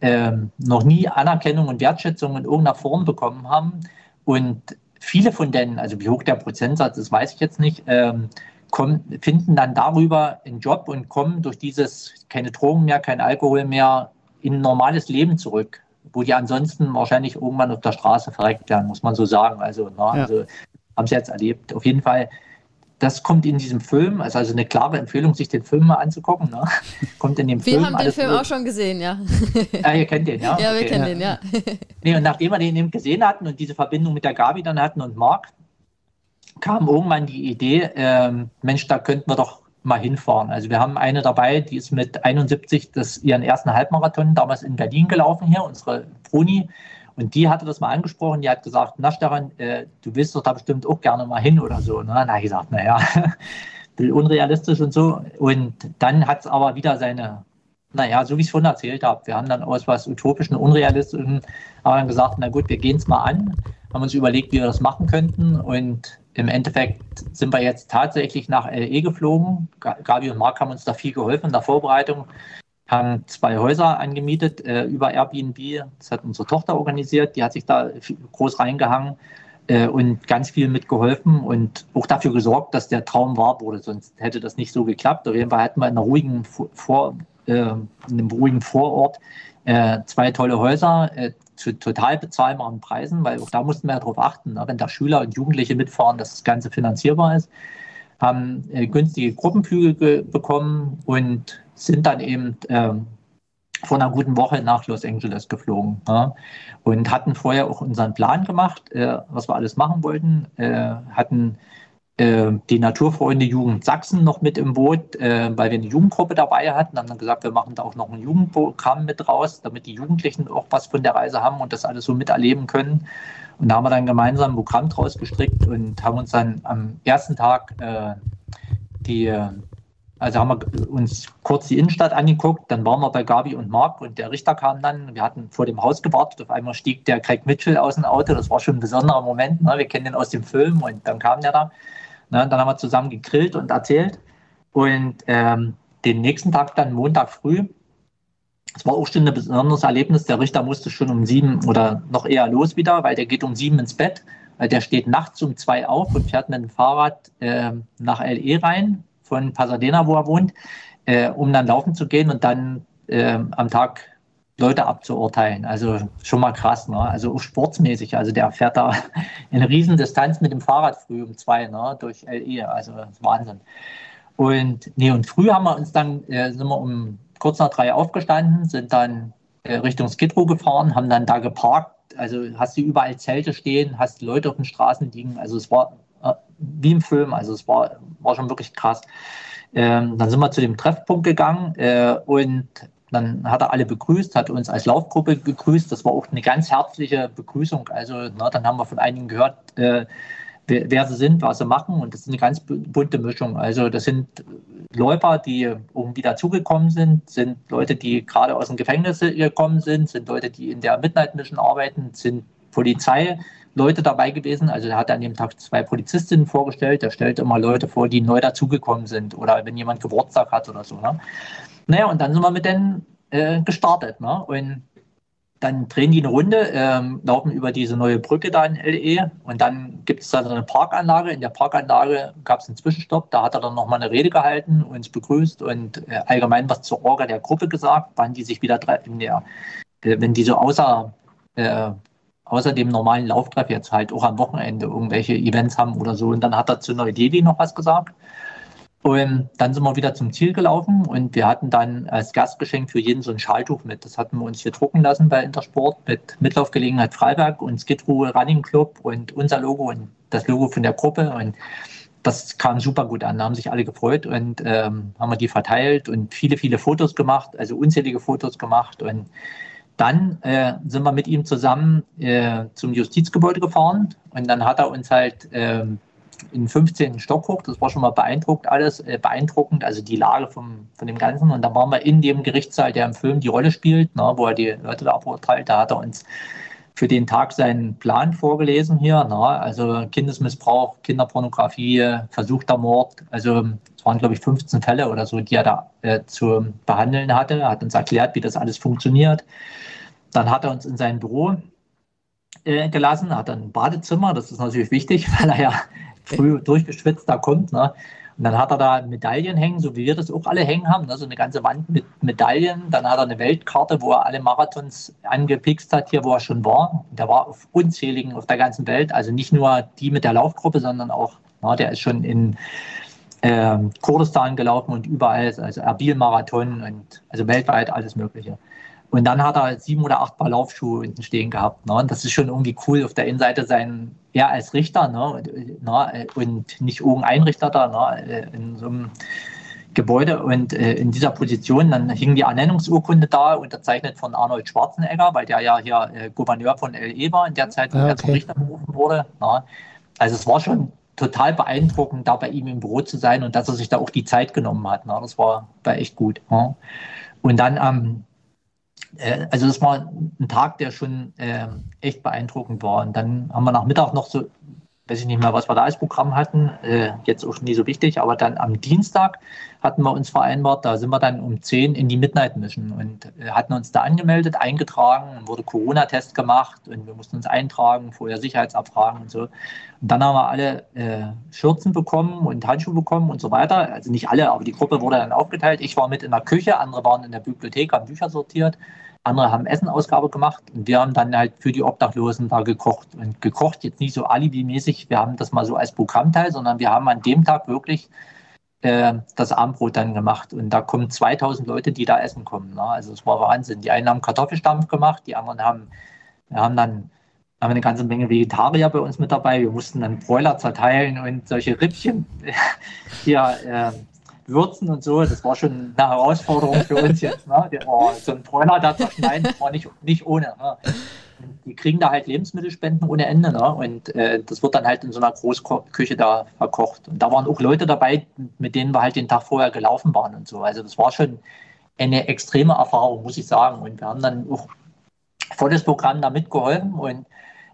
Speaker 3: ähm, noch nie Anerkennung und Wertschätzung in irgendeiner Form bekommen haben. Und viele von denen, also wie hoch der Prozentsatz ist, weiß ich jetzt nicht, ähm, kommen, finden dann darüber einen Job und kommen durch dieses keine Drogen mehr, kein Alkohol mehr, in ein normales Leben zurück, wo die ansonsten wahrscheinlich irgendwann auf der Straße verreckt werden, muss man so sagen. Also, na, ja. also haben sie jetzt erlebt. Auf jeden Fall, das kommt in diesem Film, also, also eine klare Empfehlung, sich den Film mal anzugucken. Ne? (laughs) Kommt in dem
Speaker 1: wir
Speaker 3: Film.
Speaker 1: Wir haben den Film auch schon gesehen, ja.
Speaker 3: Ja, ihr kennt den, ja? (laughs)
Speaker 1: Ja, wir okay. kennen den, ja. (laughs)
Speaker 3: Nee, und nachdem wir den eben gesehen hatten und diese Verbindung mit der Gabi dann hatten und Marc, kam irgendwann die Idee, ähm, Mensch, da könnten wir doch mal hinfahren. Also wir haben eine dabei, die ist mit 71 das, ihren ersten Halbmarathon damals in Berlin gelaufen hier, unsere Bruni. Und die hatte das mal angesprochen, die hat gesagt, na Stefan, äh, du willst doch da bestimmt auch gerne mal hin oder so. Ne? Na, ich gesagt, naja, (laughs) unrealistisch und so. Und dann hat es aber wieder seine, naja, so wie ich es vorhin erzählt habe, wir haben dann aus was Utopischen, Unrealistischen, aber dann gesagt, na gut, wir gehen es mal an, haben uns überlegt, wie wir das machen könnten und im Endeffekt sind wir jetzt tatsächlich nach LE geflogen. Gabi und Marc haben uns da viel geholfen in der Vorbereitung, haben zwei Häuser angemietet äh, über Airbnb. Das hat unsere Tochter organisiert, die hat sich da groß reingehangen äh, und ganz viel mitgeholfen und auch dafür gesorgt, dass der Traum wahr wurde. Sonst hätte das nicht so geklappt. Auf jeden Fall hatten wir in, einer ruhigen Vor, äh, in einem ruhigen Vorort äh, zwei tolle Häuser, äh, zu total bezahlbaren Preisen, weil auch da mussten wir ja darauf achten, ne, wenn da Schüler und Jugendliche mitfahren, dass das Ganze finanzierbar ist, haben äh, günstige Gruppenflüge bekommen und sind dann eben äh, vor einer guten Woche nach Los Angeles geflogen ja, und hatten vorher auch unseren Plan gemacht, äh, was wir alles machen wollten, äh, hatten die Naturfreunde Jugend Sachsen noch mit im Boot, äh, weil wir eine Jugendgruppe dabei hatten. Haben dann gesagt, wir machen da auch noch ein Jugendprogramm mit raus, damit die Jugendlichen auch was von der Reise haben und das alles so miterleben können. Und da haben wir dann gemeinsam ein Programm draus gestrickt und haben uns dann am ersten Tag äh, die, also haben wir uns kurz die Innenstadt angeguckt, dann waren wir bei Gabi und Marc und der Richter kam dann. Wir hatten vor dem Haus gewartet. Auf einmal stieg der Craig Mitchell aus dem Auto. Das war schon ein besonderer Moment. Ne? Wir kennen den aus dem Film und dann kam der da. Ne? Dann haben wir zusammen gegrillt und erzählt. Und ähm, den nächsten Tag, dann Montag früh, es war auch schon ein besonderes Erlebnis. Der Richter musste schon um sieben oder noch eher los wieder, weil der geht um sieben ins Bett. Der steht nachts um zwei auf und fährt mit dem Fahrrad äh, nach LE rein, von Pasadena, wo er wohnt, äh, um dann laufen zu gehen und dann äh, am Tag Leute abzuurteilen. Also schon mal krass, ne? Also sportsmäßig. Also der fährt da (laughs) eine Riesendistanz mit dem Fahrrad früh um zwei, ne? Durch LE. Also Wahnsinn. Und nee, und früh haben wir uns dann, äh, sind wir um kurz nach drei aufgestanden, sind dann äh, Richtung Skid Row gefahren, haben dann da geparkt. Also hast du überall Zelte stehen, hast Leute auf den Straßen liegen. Also es war äh, wie im Film, also es war, war schon wirklich krass. Ähm, dann sind wir zu dem Treffpunkt gegangen äh, und dann hat er alle begrüßt, hat uns als Laufgruppe begrüßt. Das war auch eine ganz herzliche Begrüßung. Also na, dann haben wir von einigen gehört, äh, wer, wer, sie sind, was sie machen. Und das ist eine ganz bunte Mischung. Also das sind Läufer, die irgendwie dazugekommen sind, sind Leute, die gerade aus dem Gefängnis gekommen sind, sind Leute, die in der Midnight Mission arbeiten, sind Polizeileute dabei gewesen. Also er hat an dem Tag zwei Polizistinnen vorgestellt. Er stellt immer Leute vor, die neu dazugekommen sind oder wenn jemand Geburtstag hat oder so. Ne? Naja, und dann sind wir mit denen äh, gestartet. Ne? Und dann drehen die eine Runde, ähm, laufen über diese neue Brücke da in LE und dann gibt es da so eine Parkanlage. In der Parkanlage gab es einen Zwischenstopp, da hat er dann nochmal eine Rede gehalten, uns begrüßt und äh, allgemein was zur Orga der Gruppe gesagt, wann die sich wieder treffen, der, äh, wenn die so außer, äh, außer dem normalen Lauftreff jetzt halt auch am Wochenende irgendwelche Events haben oder so. Und dann hat er zu Neu-Delhi noch was gesagt. Und dann sind wir wieder zum Ziel gelaufen und wir hatten dann als Gastgeschenk für jeden so ein Schaltuch mit. Das hatten wir uns hier drucken lassen bei Intersport mit Mitlaufgelegenheit Freiberg und Skidruhe Running Club und unser Logo und das Logo von der Gruppe. Und das kam super gut an. Da haben sich alle gefreut und ähm, haben wir die verteilt und viele, viele Fotos gemacht, also unzählige Fotos gemacht. Und dann äh, sind wir mit ihm zusammen äh, zum Justizgebäude gefahren und dann hat er uns halt ähm, in 15. Stock hoch. Das war schon mal beeindruckend alles, äh, beeindruckend, also die Lage vom, von dem Ganzen. Und dann waren wir in dem Gerichtssaal, der im Film die Rolle spielt, ne, wo er die Leute da verurteilt. Da hat er uns für den Tag seinen Plan vorgelesen hier. Ne, also Kindesmissbrauch, Kinderpornografie, versuchter Mord. Also es waren, glaube ich, 15 Fälle oder so, die er da äh, zu behandeln hatte. Er hat uns erklärt, wie das alles funktioniert. Dann hat er uns in sein Büro äh, gelassen, hat ein Badezimmer, das ist natürlich wichtig, (laughs) weil er ja früh durchgeschwitzt da kommt. Ne? Und dann hat er da Medaillen hängen, so wie wir das auch alle hängen haben, ne? so eine ganze Wand mit Medaillen. Dann hat er eine Weltkarte, wo er alle Marathons angepickst hat, hier wo er schon war. Der war auf unzähligen auf der ganzen Welt, also nicht nur die mit der Laufgruppe, sondern auch, na, der ist schon in äh, Kurdistan gelaufen und überall, also Erbil-Marathon und also weltweit alles Mögliche. Und dann hat er sieben oder acht Paar Laufschuhe hinten stehen gehabt. Ne? Und das ist schon irgendwie cool, auf der Innenseite sein, er als Richter ne? ne? und nicht irgendein Richter da ne? in so einem Gebäude. Und äh, in dieser Position, dann hing die Ernennungsurkunde da, unterzeichnet von Arnold Schwarzenegger, weil der ja hier äh, Gouverneur von LE war in der Zeit, wo okay. er zum Richter berufen wurde. Ne? Also es war schon total beeindruckend, da bei ihm im Büro zu sein und dass er sich da auch die Zeit genommen hat. Ne? Das war, war echt gut. Ne? Und dann am ähm, äh, also das war ein Tag, der schon äh, echt beeindruckend war. Und dann haben wir nach Mittag noch so, weiß ich nicht mehr, was wir da als Programm hatten, äh, jetzt auch nie so wichtig, aber dann am Dienstag hatten wir uns vereinbart, da sind wir dann um 10 in die Midnight Mission und äh, hatten uns da angemeldet, eingetragen, wurde Corona-Test gemacht und wir mussten uns eintragen, vorher Sicherheitsabfragen und so. Und dann haben wir alle äh, Schürzen bekommen und Handschuhe bekommen und so weiter. Also nicht alle, aber die Gruppe wurde dann aufgeteilt. Ich war mit in der Küche, andere waren in der Bibliothek, haben Bücher sortiert. Andere haben Essenausgabe gemacht und wir haben dann halt für die Obdachlosen da gekocht. Und gekocht jetzt nicht so alibimäßig, wir haben das mal so als Programmteil, sondern wir haben an dem Tag wirklich äh, das Abendbrot dann gemacht. Und da kommen 2000 Leute, die da essen kommen. Ne? Also es war Wahnsinn. Die einen haben Kartoffelstampf gemacht, die anderen haben, haben dann haben eine ganze Menge Vegetarier bei uns mit dabei. Wir mussten dann Broiler zerteilen und solche Rippchen (laughs) hier äh, würzen und so. Das war schon eine Herausforderung für uns jetzt. Ne? Oh, so ein Broiler da zu schneiden, war nicht, nicht ohne. Ne? Die kriegen da halt Lebensmittelspenden ohne Ende. Ne? Und äh, das wird dann halt in so einer Großküche da verkocht. Und da waren auch Leute dabei, mit denen wir halt den Tag vorher gelaufen waren und so. Also das war schon eine extreme Erfahrung, muss ich sagen. Und wir haben dann auch volles Programm da mitgeholfen und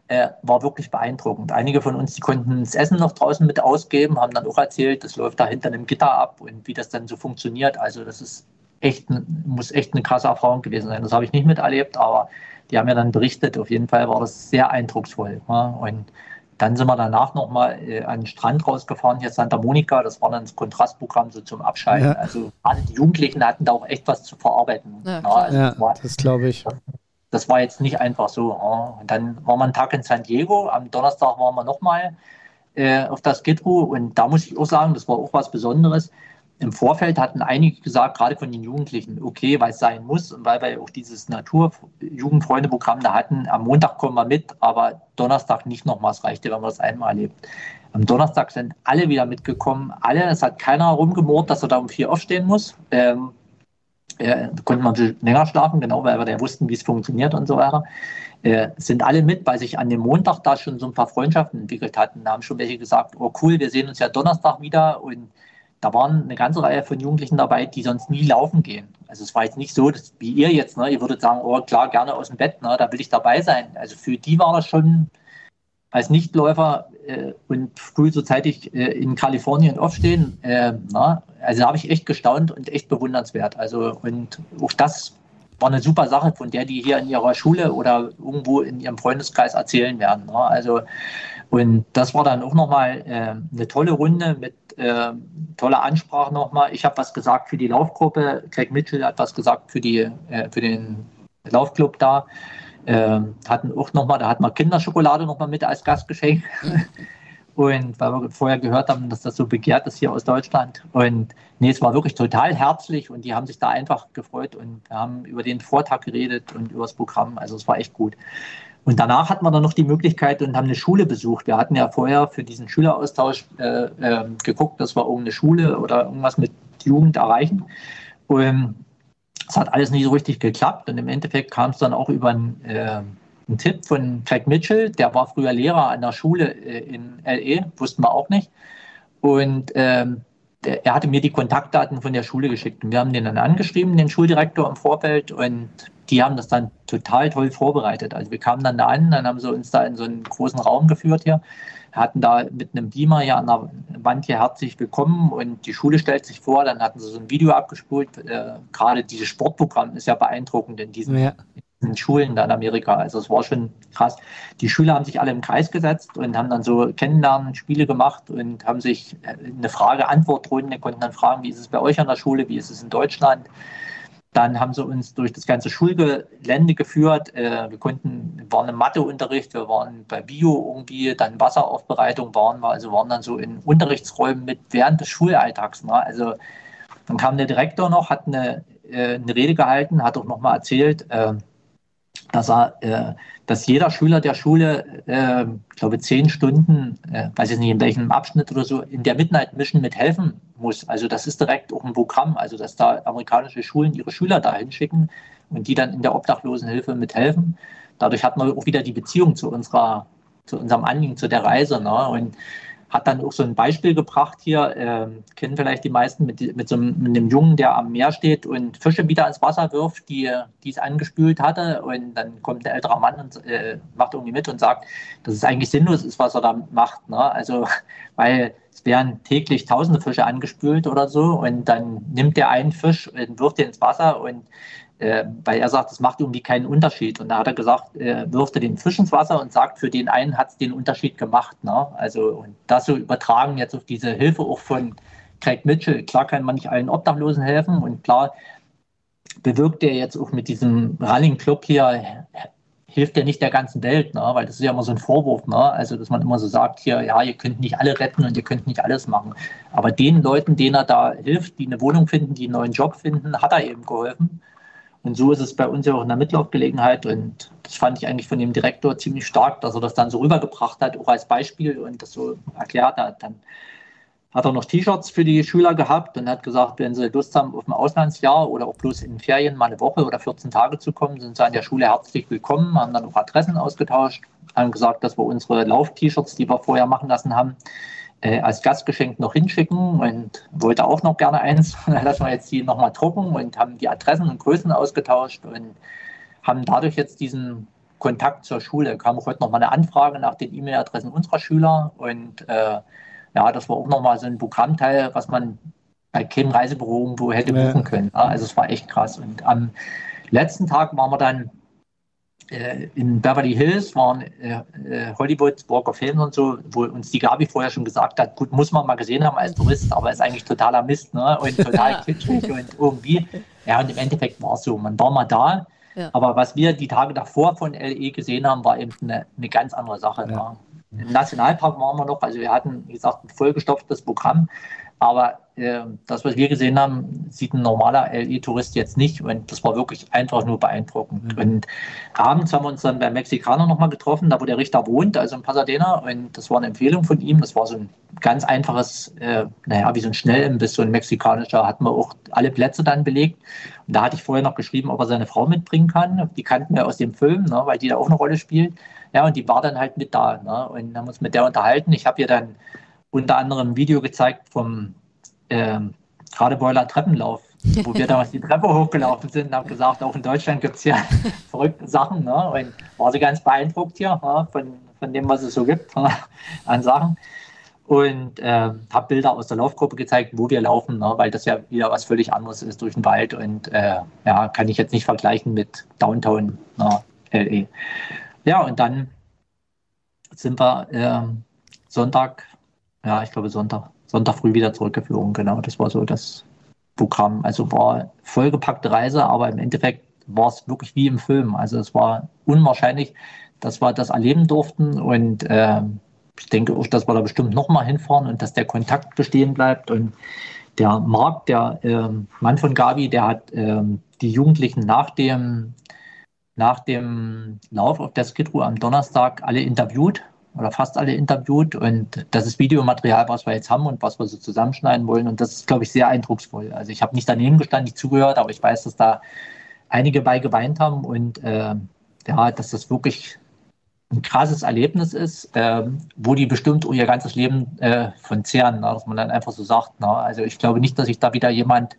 Speaker 3: äh, war wirklich beeindruckend. Einige von uns, die konnten das Essen noch draußen mit ausgeben, haben dann auch erzählt, das läuft da hinter einem Gitter ab und wie das dann so funktioniert. Also das ist echt, muss echt eine krasse Erfahrung gewesen sein. Das habe ich nicht miterlebt, aber die haben ja dann berichtet. Auf jeden Fall war das sehr eindrucksvoll. Ja. Und dann sind wir danach nochmal äh, an den Strand rausgefahren, hier Santa Monica. Das war dann das Kontrastprogramm so zum Abschalten. Ja. Also gerade die Jugendlichen hatten da auch echt was zu verarbeiten.
Speaker 2: Ja, ja, also ja das, das glaube ich.
Speaker 3: Das, das war jetzt nicht einfach so. Und dann war man einen Tag in San Diego, am Donnerstag waren wir nochmal äh, auf das Gitro und da muss ich auch sagen, das war auch was Besonderes. Im Vorfeld hatten einige gesagt, gerade von den Jugendlichen, okay, weil es sein muss und weil wir auch dieses Natur-Jugendfreunde-Programm da hatten, am Montag kommen wir mit, aber Donnerstag nicht nochmal, es reichte, wenn man das einmal erlebt. Am Donnerstag sind alle wieder mitgekommen, alle, es hat keiner rumgemurrt, dass er da um vier aufstehen muss. Ähm, äh, konnte man länger schlafen, genau, weil wir ja wussten, wie es funktioniert und so weiter. Äh, sind alle mit, weil sich an dem Montag da schon so ein paar Freundschaften entwickelt hatten. Da haben schon welche gesagt, oh cool, wir sehen uns ja Donnerstag wieder und da waren eine ganze Reihe von Jugendlichen dabei, die sonst nie laufen gehen. Also es war jetzt nicht so, dass, wie ihr jetzt, ne, ihr würdet sagen, oh klar, gerne aus dem Bett, ne, da will ich dabei sein. Also für die war das schon als Nichtläufer äh, und früh so zeitig äh, in Kalifornien aufstehen, äh, na, also da habe ich echt gestaunt und echt bewundernswert. Also und auch das war eine super Sache, von der die hier in ihrer Schule oder irgendwo in ihrem Freundeskreis erzählen werden. Ne? Also und das war dann auch nochmal äh, eine tolle Runde mit äh, toller Ansprache nochmal. Ich habe was gesagt für die Laufgruppe, Craig Mitchell hat was gesagt für, die, äh, für den Laufclub da. Ähm, hatten auch nochmal, da hatten wir Kinderschokolade nochmal mit als Gastgeschenk. (laughs) Und weil wir vorher gehört haben, dass das so begehrt ist hier aus Deutschland. Und nee, es war wirklich total herzlich und die haben sich da einfach gefreut und wir haben über den Vortag geredet und über das Programm. Also es war echt gut. Und danach hatten wir dann noch die Möglichkeit und haben eine Schule besucht. Wir hatten ja vorher für diesen Schüleraustausch äh, äh, geguckt, dass wir irgendeine Schule oder irgendwas mit Jugend erreichen. Und es hat alles nicht so richtig geklappt. Und im Endeffekt kam es dann auch über ein äh, ein Tipp von Craig Mitchell, der war früher Lehrer an der Schule äh, in LE, wussten wir auch nicht. Und ähm, er hatte mir die Kontaktdaten von der Schule geschickt. Und wir haben den dann angeschrieben, den Schuldirektor im Vorfeld. Und die haben das dann total toll vorbereitet. Also wir kamen dann da an, dann haben sie uns da in so einen großen Raum geführt hier. Hatten da mit einem Beamer hier an der Wand hier herzlich willkommen und die Schule stellt sich vor. Dann hatten sie so ein Video abgespult. Äh, gerade dieses Sportprogramm ist ja beeindruckend in diesem, ja Schulen da in Amerika. Also es war schon krass. Die Schüler haben sich alle im Kreis gesetzt und haben dann so Kennenlernen-Spiele gemacht und haben sich äh, eine Frage-Antwort-Runde, konnten dann fragen, wie ist es bei euch an der Schule, wie ist es in Deutschland. Dann haben sie uns durch das ganze Schulgelände geführt. Äh, wir konnten, waren im Matheunterricht, wir waren bei Bio irgendwie, dann Wasseraufbereitung waren wir, also waren dann so in Unterrichtsräumen mit während des Schulalltags. Ne? Also dann kam der Direktor noch, hat eine, äh, eine Rede gehalten, hat auch nochmal erzählt, dass er, äh, dass jeder Schüler der Schule, äh, ich glaube, zehn Stunden, äh, weiß ich nicht in welchem Abschnitt oder so, in der Midnight Mission mithelfen muss. Also das ist direkt auch ein Programm, also dass da amerikanische Schulen ihre Schüler da hinschicken und die dann in der Obdachlosenhilfe mithelfen. Dadurch hat man auch wieder die Beziehung zu unserer, zu unserem Anliegen, zu der Reise. Ne? Und hat dann auch so ein Beispiel gebracht hier, äh, kennen vielleicht die meisten, mit, mit so einem, mit einem, Jungen, der am Meer steht und Fische wieder ins Wasser wirft, die, es angespült hatte. Und dann kommt ein älterer Mann und äh, macht irgendwie mit und sagt, dass es eigentlich sinnlos ist, was er da macht. Ne? Also, (laughs) weil es werden täglich tausende Fische angespült oder so und dann nimmt der einen Fisch und wirft den ins Wasser und äh, weil er sagt, es macht irgendwie keinen Unterschied. Und da hat er gesagt, äh, wirft er den Fisch ins Wasser und sagt, für den einen hat es den Unterschied gemacht. Ne? Also und das so übertragen jetzt auf diese Hilfe auch von Craig Mitchell. Klar kann man nicht allen Obdachlosen helfen und klar bewirkt er jetzt auch mit diesem Running Club hier, hilft er nicht der ganzen Welt, ne? weil das ist ja immer so ein Vorwurf, ne? also dass man immer so sagt, hier, ja, ihr könnt nicht alle retten und ihr könnt nicht alles machen. Aber den Leuten, denen er da hilft, die eine Wohnung finden, die einen neuen Job finden, hat er eben geholfen. Und so ist es bei uns ja auch in der Mitlaufgelegenheit. Und das fand ich eigentlich von dem Direktor ziemlich stark, dass er das dann so rübergebracht hat, auch als Beispiel und das so erklärt hat. Dann hat er noch T-Shirts für die Schüler gehabt und hat gesagt, wenn sie Lust haben auf ein Auslandsjahr oder auch bloß in Ferien mal eine Woche oder 14 Tage zu kommen, sind sie an der Schule herzlich willkommen, haben dann auch Adressen ausgetauscht, haben gesagt, dass wir unsere Lauf-T-Shirts, die wir vorher machen lassen haben, äh, als Gastgeschenk noch hinschicken und wollte auch noch gerne eins. (laughs) Lassen wir jetzt die nochmal drucken und haben die Adressen und Größen ausgetauscht und haben dadurch jetzt diesen Kontakt zur Schule. Kam auch heute nochmal eine Anfrage nach den E-Mail-Adressen unserer Schüler und äh, ja, das war auch nochmal so ein Programmteil, was man bei keinem Reisebüro irgendwo hätte buchen können. Also es war echt krass. Und am letzten Tag waren wir dann äh, in Beverly Hills waren äh, äh, Hollywood, Walk of Fame und so, wo uns die Gabi vorher schon gesagt hat, gut, muss man mal gesehen haben als Tourist, aber ist eigentlich totaler Mist ne? und total (laughs) kitschig und irgendwie. Ja, und im Endeffekt war es so, man war mal da, ja. aber was wir die Tage davor von LE gesehen haben, war eben eine, eine ganz andere Sache. Ja. Ne? Im Nationalpark waren wir noch, also wir hatten, wie gesagt, ein vollgestopftes Programm, aber das, was wir gesehen haben, sieht ein normaler LE-Tourist jetzt nicht. Und das war wirklich einfach nur beeindruckend. Mhm. Und abends haben wir uns dann beim Mexikaner nochmal getroffen, da wo der Richter wohnt, also in Pasadena. Und das war eine Empfehlung von ihm. Das war so ein ganz einfaches, äh, naja, wie so ein Schnellimbiss, so ein mexikanischer, hatten wir auch alle Plätze dann belegt. Und da hatte ich vorher noch geschrieben, ob er seine Frau mitbringen kann. Die kannten wir aus dem Film, ne, weil die da auch eine Rolle spielt. Ja, und die war dann halt mit da. Ne, und haben uns mit der unterhalten. Ich habe ihr dann unter anderem ein Video gezeigt vom ähm, Radebeuler Treppenlauf, wo wir (laughs) damals die Treppe hochgelaufen sind und haben gesagt, auch in Deutschland gibt es ja (laughs) verrückte Sachen. Ne? Und war sie ganz beeindruckt hier ne? von, von dem, was es so gibt ne? (laughs) an Sachen. Und äh, habe Bilder aus der Laufgruppe gezeigt, wo wir laufen, ne? weil das ja wieder was völlig anderes ist durch den Wald. Und äh, ja, kann ich jetzt nicht vergleichen mit Downtown ne? LE. Ja, und dann sind wir äh, Sonntag ja, ich glaube Sonntag, Sonntag früh wieder zurückgeflogen, genau. Das war so das Programm. Also war vollgepackte Reise, aber im Endeffekt war es wirklich wie im Film. Also es war unwahrscheinlich, dass wir das erleben durften und äh, ich denke auch, dass wir da bestimmt nochmal hinfahren und dass der Kontakt bestehen bleibt und der Marc, der äh, Mann von Gabi, der hat äh, die Jugendlichen nach dem, nach dem Lauf auf der Skidrow am Donnerstag alle interviewt oder fast alle interviewt. Und das ist Videomaterial, was wir jetzt haben und was wir so zusammenschneiden wollen. Und das ist, glaube ich, sehr eindrucksvoll. Also ich habe nicht daneben gestanden, nicht zugehört, aber ich weiß, dass da einige bei geweint haben und äh, ja, dass das wirklich ein krasses Erlebnis ist, äh, wo die bestimmt ihr ganzes Leben äh, von zehren, na, dass man dann einfach so sagt. Na. Also ich glaube nicht, dass sich da wieder jemand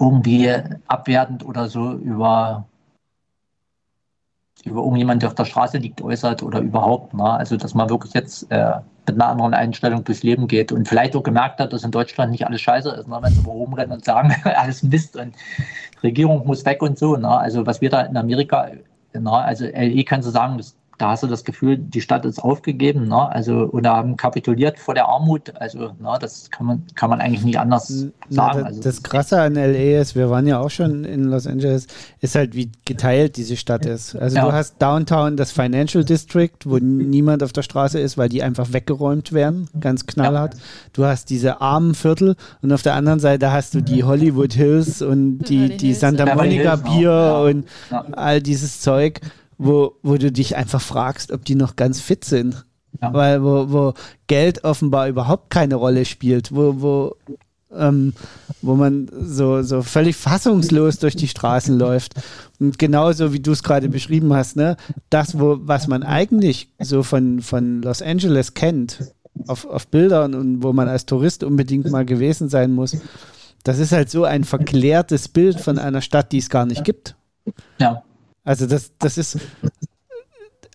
Speaker 3: irgendwie abwertend oder so über über irgendjemand, der auf der Straße liegt, äußert oder überhaupt. Ne? Also, dass man wirklich jetzt äh, mit einer anderen Einstellung durchs Leben geht und vielleicht auch gemerkt hat, dass in Deutschland nicht alles scheiße ist, ne? wenn sie rumrennen und sagen, (laughs) alles Mist und Regierung muss weg und so. Ne? Also, was wir da in Amerika, ne? also LE kannst du sagen, das da hast du das Gefühl, die Stadt ist aufgegeben, ne? also oder haben kapituliert vor der Armut. Also, ne, das kann man, kann man eigentlich nicht anders sagen.
Speaker 2: Na,
Speaker 3: das,
Speaker 2: also, das Krasse an LA ist, wir waren ja auch schon in Los Angeles, ist halt, wie geteilt diese Stadt ist. Also ja. du hast Downtown das Financial District, wo niemand auf der Straße ist, weil die einfach weggeräumt werden, ganz knallhart. Ja. Du hast diese armen Viertel und auf der anderen Seite hast du die Hollywood Hills und die, die Santa Monica Bier ja. und all dieses Zeug wo, wo du dich einfach fragst, ob die noch ganz fit sind. Ja. Weil wo, wo Geld offenbar überhaupt keine Rolle spielt, wo, wo, ähm, wo man so, so völlig fassungslos durch die Straßen läuft. Und genauso wie du es gerade beschrieben hast, ne, das, wo, was man eigentlich so von, von Los Angeles kennt, auf, auf Bildern und wo man als Tourist unbedingt mal gewesen sein muss, das ist halt so ein verklärtes Bild von einer Stadt, die es gar nicht gibt.
Speaker 3: Ja.
Speaker 2: Also das, das ist,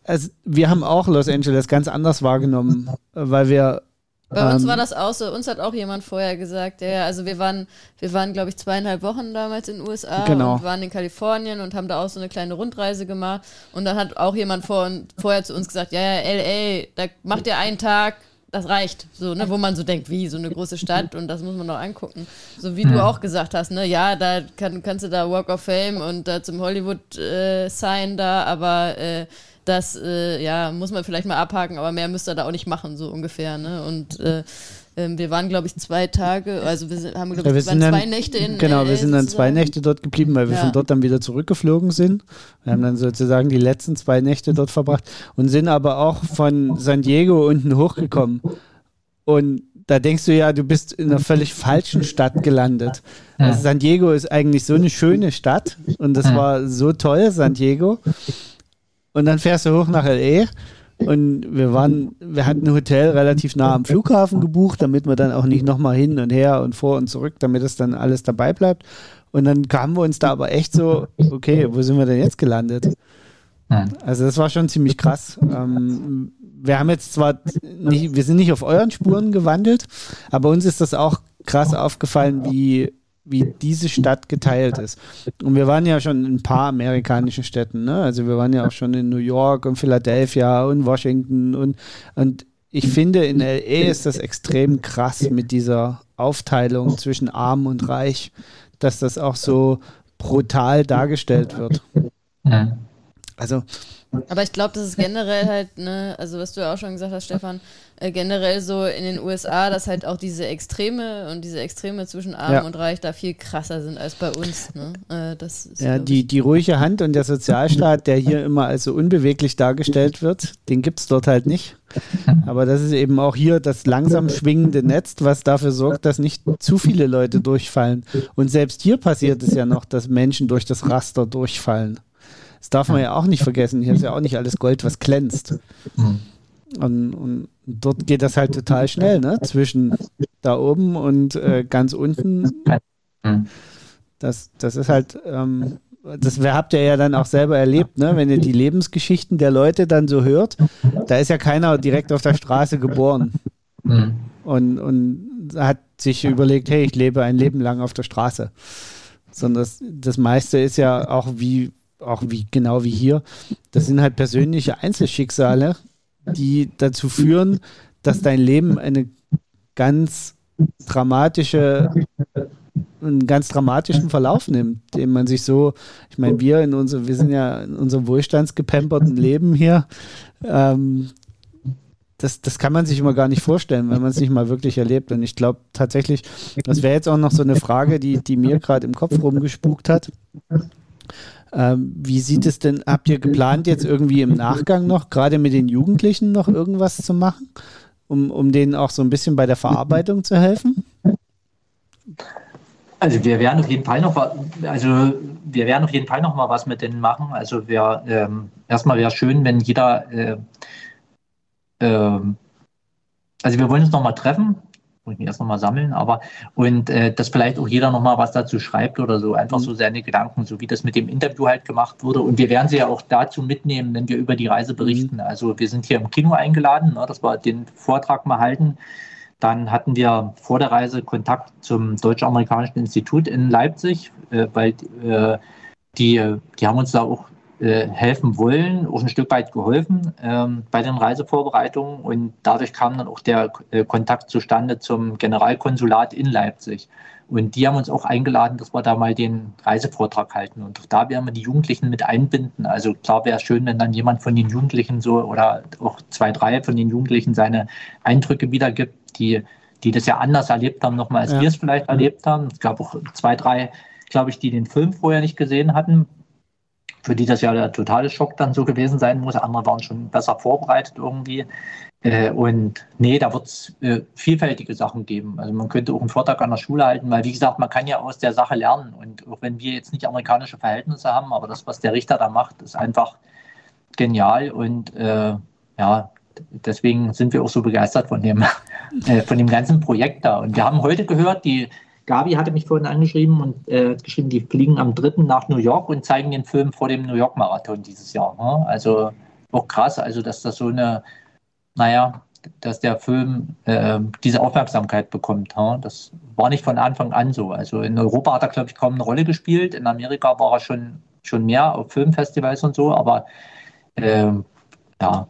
Speaker 2: also wir haben auch Los Angeles ganz anders wahrgenommen, weil wir
Speaker 1: bei uns ähm, war das auch so. Uns hat auch jemand vorher gesagt, ja, also wir waren, wir waren, glaube ich, zweieinhalb Wochen damals in den USA genau. und waren in Kalifornien und haben da auch so eine kleine Rundreise gemacht. Und dann hat auch jemand vor, vorher zu uns gesagt, ja, ja, LA, da macht ihr einen Tag, das reicht. So, ne, wo man so denkt, wie, so eine große Stadt und das muss man doch angucken. So wie mhm. du auch gesagt hast, ne, ja, da kann, kannst du da Walk of Fame und da zum Hollywood äh, sein da, aber äh, das, äh, ja, muss man vielleicht mal abhaken, aber mehr müsst ihr da auch nicht machen, so ungefähr, ne? Und äh, ähm, wir waren, glaube ich, zwei Tage, also wir haben, glaube ich, ja,
Speaker 2: zwei dann, Nächte in Genau, wir sind dann zwei Nächte dort geblieben, weil wir ja. von dort dann wieder zurückgeflogen sind. Wir haben dann sozusagen die letzten zwei Nächte dort verbracht und sind aber auch von San Diego unten hochgekommen. Und da denkst du ja, du bist in einer völlig falschen Stadt gelandet. Also San Diego ist eigentlich so eine schöne Stadt und das war so toll, San Diego. Und dann fährst du hoch nach L.A. Und wir waren, wir hatten ein Hotel relativ nah am Flughafen gebucht, damit wir dann auch nicht nochmal hin und her und vor und zurück, damit es dann alles dabei bleibt. Und dann kamen wir uns da aber echt so, okay, wo sind wir denn jetzt gelandet? Also das war schon ziemlich krass. Ähm, wir haben jetzt zwar nicht, wir sind nicht auf euren Spuren gewandelt, aber uns ist das auch krass aufgefallen, wie wie diese Stadt geteilt ist. Und wir waren ja schon in ein paar amerikanischen Städten, ne? Also wir waren ja auch schon in New York und Philadelphia und Washington und, und ich finde, in LA ist das extrem krass mit dieser Aufteilung zwischen arm und reich, dass das auch so brutal dargestellt wird. Also
Speaker 1: aber ich glaube, das ist generell halt, ne, also was du ja auch schon gesagt hast, Stefan, äh, generell so in den USA, dass halt auch diese Extreme und diese Extreme zwischen Arm ja. und Reich da viel krasser sind als bei uns. Ne? Äh, das
Speaker 2: ist, ja, die, die ruhige Hand und der Sozialstaat, der hier immer als so unbeweglich dargestellt wird, den gibt es dort halt nicht. Aber das ist eben auch hier das langsam schwingende Netz, was dafür sorgt, dass nicht zu viele Leute durchfallen. Und selbst hier passiert es ja noch, dass Menschen durch das Raster durchfallen. Das darf man ja auch nicht vergessen. Hier ist ja auch nicht alles Gold, was glänzt. Mhm. Und, und, dort geht das halt total schnell, ne? Zwischen da oben und äh, ganz unten. Das, das ist halt, ähm, das habt ihr ja dann auch selber erlebt, ne? Wenn ihr die Lebensgeschichten der Leute dann so hört, da ist ja keiner direkt auf der Straße geboren. Und, und hat sich überlegt, hey, ich lebe ein Leben lang auf der Straße. Sondern das, das meiste ist ja auch wie, auch wie genau wie hier, das sind halt persönliche Einzelschicksale, die dazu führen, dass dein Leben eine ganz dramatische einen ganz dramatischen Verlauf nimmt, den man sich so, ich meine, wir in unserem, wir sind ja in unserem wohlstandsgepamperten Leben hier, ähm, das, das kann man sich immer gar nicht vorstellen, wenn man es nicht mal wirklich erlebt. Und ich glaube tatsächlich, das wäre jetzt auch noch so eine Frage, die, die mir gerade im Kopf rumgespukt hat. Ähm, wie sieht es denn, habt ihr geplant, jetzt irgendwie im Nachgang noch, gerade mit den Jugendlichen, noch irgendwas zu machen, um, um denen auch so ein bisschen bei der Verarbeitung zu helfen?
Speaker 3: Also wir werden auf jeden Fall noch, also wir werden auf jeden Fall noch mal was mit denen machen. Also wir ähm, erstmal wäre schön, wenn jeder, äh, äh, also wir wollen uns noch mal treffen, muss ich mich erst noch mal sammeln, aber und äh, dass vielleicht auch jeder noch mal was dazu schreibt oder so, einfach mhm. so seine Gedanken, so wie das mit dem Interview halt gemacht wurde. Und wir werden sie ja auch dazu mitnehmen, wenn wir über die Reise berichten. Mhm. Also wir sind hier im Kino eingeladen, ne, dass wir den Vortrag mal halten. Dann hatten wir vor der Reise Kontakt zum Deutsch-Amerikanischen Institut in Leipzig, äh, weil äh, die, die haben uns da auch äh, helfen wollen, auch ein Stück weit geholfen ähm, bei den Reisevorbereitungen. Und dadurch kam dann auch der äh, Kontakt zustande zum Generalkonsulat in Leipzig. Und die haben uns auch eingeladen, dass wir da mal den Reisevortrag halten. Und auch da werden wir die Jugendlichen mit einbinden. Also klar wäre es schön, wenn dann jemand von den Jugendlichen so oder auch zwei, drei von den Jugendlichen seine Eindrücke wiedergibt die, die das ja anders erlebt haben, nochmal als ja. wir es vielleicht erlebt haben. Es gab auch zwei, drei, glaube ich, die den Film vorher nicht gesehen hatten, für die das ja der totale Schock dann so gewesen sein muss. Andere waren schon besser vorbereitet irgendwie. Äh, und nee, da wird es äh, vielfältige Sachen geben. Also man könnte auch einen Vortrag an der Schule halten, weil wie gesagt, man kann ja aus der Sache lernen. Und auch wenn wir jetzt nicht amerikanische Verhältnisse haben, aber das, was der Richter da macht, ist einfach genial. Und äh, ja, deswegen sind wir auch so begeistert von dem, (laughs) äh, von dem ganzen Projekt da. Und wir haben heute gehört, die Gabi hatte mich vorhin angeschrieben und äh, geschrieben, die fliegen am 3. nach New York und zeigen den Film vor dem New York Marathon dieses Jahr. Ne? Also auch krass, also dass das so eine, naja, dass der Film äh, diese Aufmerksamkeit bekommt. Ne? Das war nicht von Anfang an so. Also in Europa hat er, glaube ich, kaum eine Rolle gespielt. In Amerika war er schon, schon mehr auf Filmfestivals und so, aber äh, ja,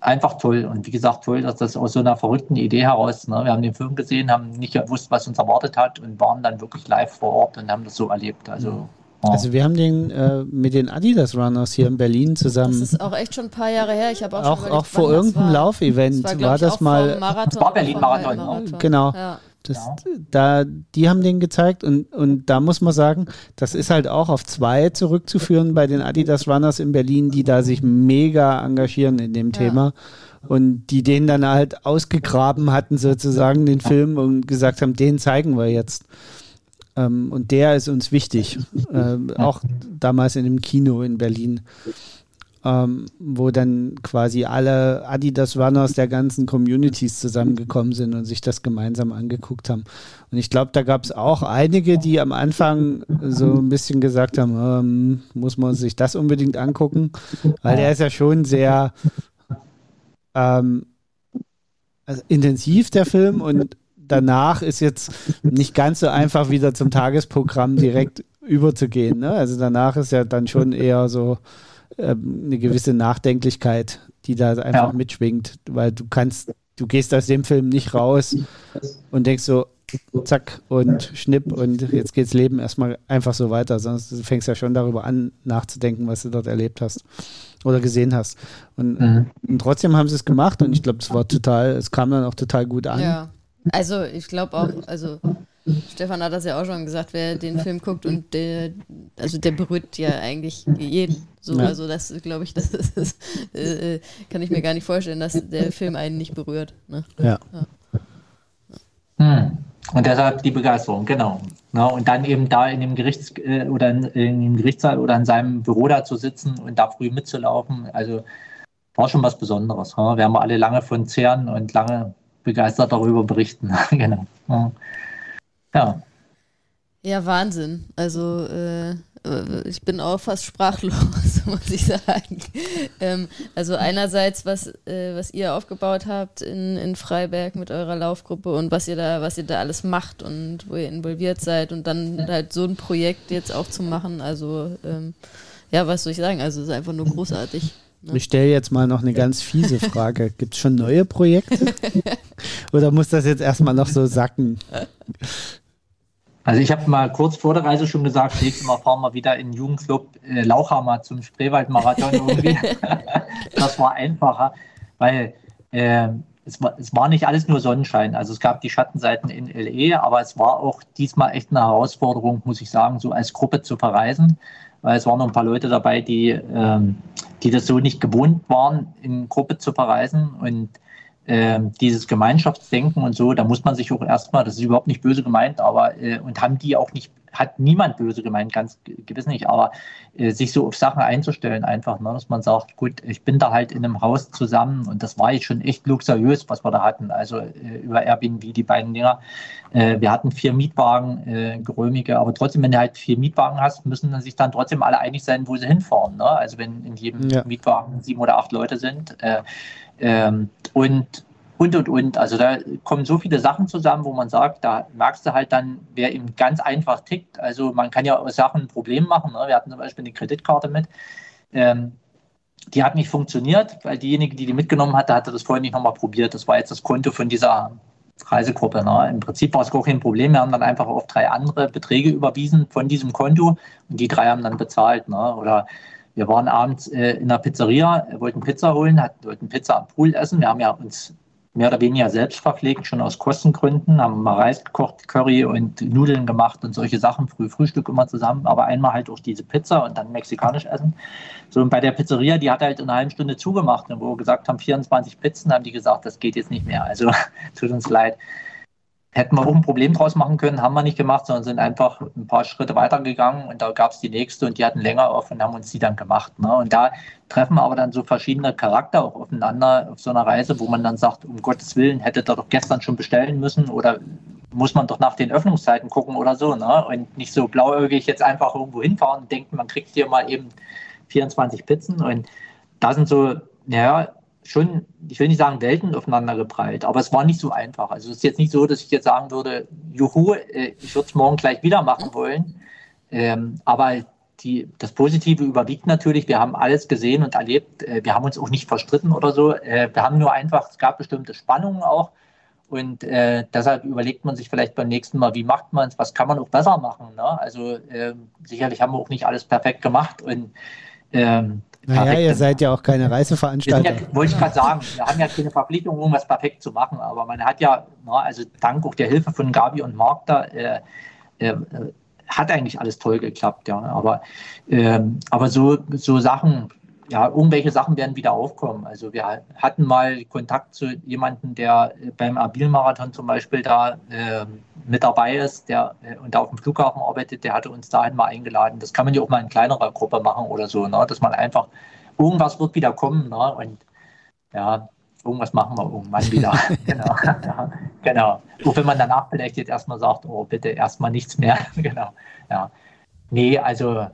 Speaker 3: einfach toll. Und wie gesagt, toll, dass das aus so einer verrückten Idee heraus, ne, wir haben den Film gesehen, haben nicht gewusst, was uns erwartet hat und waren dann wirklich live vor Ort und haben das so erlebt. Also,
Speaker 2: oh. also wir haben den äh, mit den Adidas Runners hier in Berlin zusammen. Das
Speaker 1: ist auch echt schon ein paar Jahre her. Ich habe auch,
Speaker 2: auch, auch vor irgendeinem Laufevent war, war, das mal.
Speaker 3: Marathon, das war Berlin-Marathon.
Speaker 2: Marathon. Genau. Ja. Das, ja. da, die haben den gezeigt und, und da muss man sagen, das ist halt auch auf zwei zurückzuführen bei den Adidas Runners in Berlin, die da sich mega engagieren in dem ja. Thema und die den dann halt ausgegraben hatten sozusagen, den Film und gesagt haben, den zeigen wir jetzt. Ähm, und der ist uns wichtig, (laughs) äh, auch damals in dem Kino in Berlin ähm, wo dann quasi alle Adidas Runners der ganzen Communities zusammengekommen sind und sich das gemeinsam angeguckt haben. Und ich glaube, da gab es auch einige, die am Anfang so ein bisschen gesagt haben, ähm, muss man sich das unbedingt angucken, weil der ist ja schon sehr ähm, also intensiv, der Film, und danach ist jetzt nicht ganz so einfach wieder zum Tagesprogramm direkt überzugehen. Ne? Also danach ist ja dann schon eher so eine gewisse Nachdenklichkeit, die da einfach ja. mitschwingt, weil du kannst, du gehst aus dem Film nicht raus und denkst so, zack und schnipp und jetzt geht's Leben erstmal einfach so weiter, sonst du fängst ja schon darüber an, nachzudenken, was du dort erlebt hast oder gesehen hast. Und, mhm. und trotzdem haben sie es gemacht und ich glaube, es war total, es kam dann auch total gut an.
Speaker 1: Ja. Also ich glaube auch, also Stefan hat das ja auch schon gesagt, wer den Film guckt und der, also der berührt ja eigentlich jeden. So, ja. also das glaube ich, das ist, äh, kann ich mir gar nicht vorstellen, dass der Film einen nicht berührt. Ne?
Speaker 2: Ja. ja.
Speaker 3: Hm. Und deshalb die Begeisterung, genau. Na, und dann eben da in dem Gerichts äh, oder in, in, dem Gerichtssaal oder in seinem Büro da zu sitzen und da früh mitzulaufen, also war schon was Besonderes. Ha? Wir haben alle lange von zehren und lange begeistert darüber berichten. (laughs) genau. Ja. Ja.
Speaker 1: Ja, Wahnsinn. Also äh, ich bin auch fast sprachlos, (laughs) muss ich sagen. Ähm, also einerseits, was, äh, was ihr aufgebaut habt in, in Freiberg mit eurer Laufgruppe und was ihr da, was ihr da alles macht und wo ihr involviert seid und dann halt so ein Projekt jetzt auch zu machen. Also ähm, ja, was soll ich sagen? Also es ist einfach nur großartig.
Speaker 2: Ne? Ich stelle jetzt mal noch eine ganz fiese (laughs) Frage. Gibt es schon neue Projekte? (laughs) Oder muss das jetzt erstmal noch so sacken?
Speaker 3: Also ich habe mal kurz vor der Reise schon gesagt, nächstes Mal fahren wir wieder in den Jugendclub äh, Lauchhammer zum Spreewaldmarathon irgendwie. (laughs) das war einfacher, weil äh, es, war, es war nicht alles nur Sonnenschein. Also es gab die Schattenseiten in LE, aber es war auch diesmal echt eine Herausforderung, muss ich sagen, so als Gruppe zu verreisen, weil es waren noch ein paar Leute dabei, die, ähm, die das so nicht gewohnt waren, in Gruppe zu verreisen und äh, dieses Gemeinschaftsdenken und so, da muss man sich auch erstmal, das ist überhaupt nicht böse gemeint, aber äh, und haben die auch nicht, hat niemand böse gemeint, ganz gewiss nicht, aber äh, sich so auf Sachen einzustellen, einfach, ne, dass man sagt, gut, ich bin da halt in einem Haus zusammen und das war jetzt schon echt luxuriös, was wir da hatten, also äh, über Airbnb die beiden Dinger. Äh, wir hatten vier Mietwagen, äh, geräumige, aber trotzdem, wenn du halt vier Mietwagen hast, müssen sich dann trotzdem alle einig sein, wo sie hinfahren. Ne? Also wenn in jedem ja. Mietwagen sieben oder acht Leute sind, ähm, und, und, und, und. Also da kommen so viele Sachen zusammen, wo man sagt, da merkst du halt dann, wer eben ganz einfach tickt. Also man kann ja aus Sachen ein Problem machen. Ne? Wir hatten zum Beispiel eine Kreditkarte mit. Ähm, die hat nicht funktioniert, weil diejenige, die die mitgenommen hatte, hatte das vorher nicht nochmal probiert. Das war jetzt das Konto von dieser Reisegruppe. Ne? Im Prinzip war es gar kein Problem. Wir haben dann einfach auf drei andere Beträge überwiesen von diesem Konto und die drei haben dann bezahlt. Ne? Oder wir waren abends äh, in der Pizzeria, wollten Pizza holen, hatten, wollten Pizza am Pool essen. Wir haben ja uns mehr oder weniger selbst verpflegt, schon aus Kostengründen, haben mal Reis gekocht, Curry und Nudeln gemacht und solche Sachen, früh Frühstück immer zusammen, aber einmal halt auch diese Pizza und dann mexikanisch essen. So, und bei der Pizzeria, die hat halt in einer halben Stunde zugemacht und wo wir gesagt haben, 24 Pizzen, haben die gesagt, das geht jetzt nicht mehr. Also (laughs) tut uns leid. Hätten wir auch ein Problem draus machen können, haben wir nicht gemacht, sondern sind einfach ein paar Schritte weitergegangen und da gab es die nächste und die hatten länger auf und haben uns die dann gemacht. Ne? Und da treffen aber dann so verschiedene Charakter auch aufeinander auf so einer Reise, wo man dann sagt, um Gottes Willen, hätte da doch gestern schon bestellen müssen oder muss man doch nach den Öffnungszeiten gucken oder so. Ne? Und nicht so blauäugig jetzt einfach irgendwo hinfahren und denken, man kriegt hier mal eben 24 Pizzen. Und da sind so, ja, schon, ich will nicht sagen Welten aufeinander geprallt, aber es war nicht so einfach. Also es ist jetzt nicht so, dass ich jetzt sagen würde, juhu, äh, ich würde es morgen gleich wieder machen wollen. Ähm, aber die, das Positive überwiegt natürlich. Wir haben alles gesehen und erlebt. Äh, wir haben uns auch nicht verstritten oder so. Äh, wir haben nur einfach, es gab bestimmte Spannungen auch. Und äh, deshalb überlegt man sich vielleicht beim nächsten Mal, wie macht man es, was kann man auch besser machen. Ne? Also äh, sicherlich haben wir auch nicht alles perfekt gemacht. Und ähm,
Speaker 2: naja, ihr seid ja auch keine Reiseveranstalter.
Speaker 3: Ja, wollte ich gerade sagen, wir haben ja keine Verpflichtung, irgendwas perfekt zu machen, aber man hat ja, na, also dank auch der Hilfe von Gabi und Marc da, äh, äh, hat eigentlich alles toll geklappt, ja. Aber, äh, aber so, so Sachen, ja, irgendwelche Sachen werden wieder aufkommen. Also wir hatten mal Kontakt zu jemandem, der beim Abil-Marathon zum Beispiel da äh, mit dabei ist, der äh, und da auf dem Flughafen arbeitet, der hatte uns dahin mal eingeladen. Das kann man ja auch mal in kleinerer Gruppe machen oder so, ne? dass man einfach, irgendwas wird wieder kommen ne? und ja, irgendwas machen wir irgendwann wieder. (laughs) (laughs) genau. Ja, genau. Auch wenn man danach vielleicht jetzt erstmal sagt, oh, bitte erstmal nichts mehr. (laughs) genau. Ja. Nee, also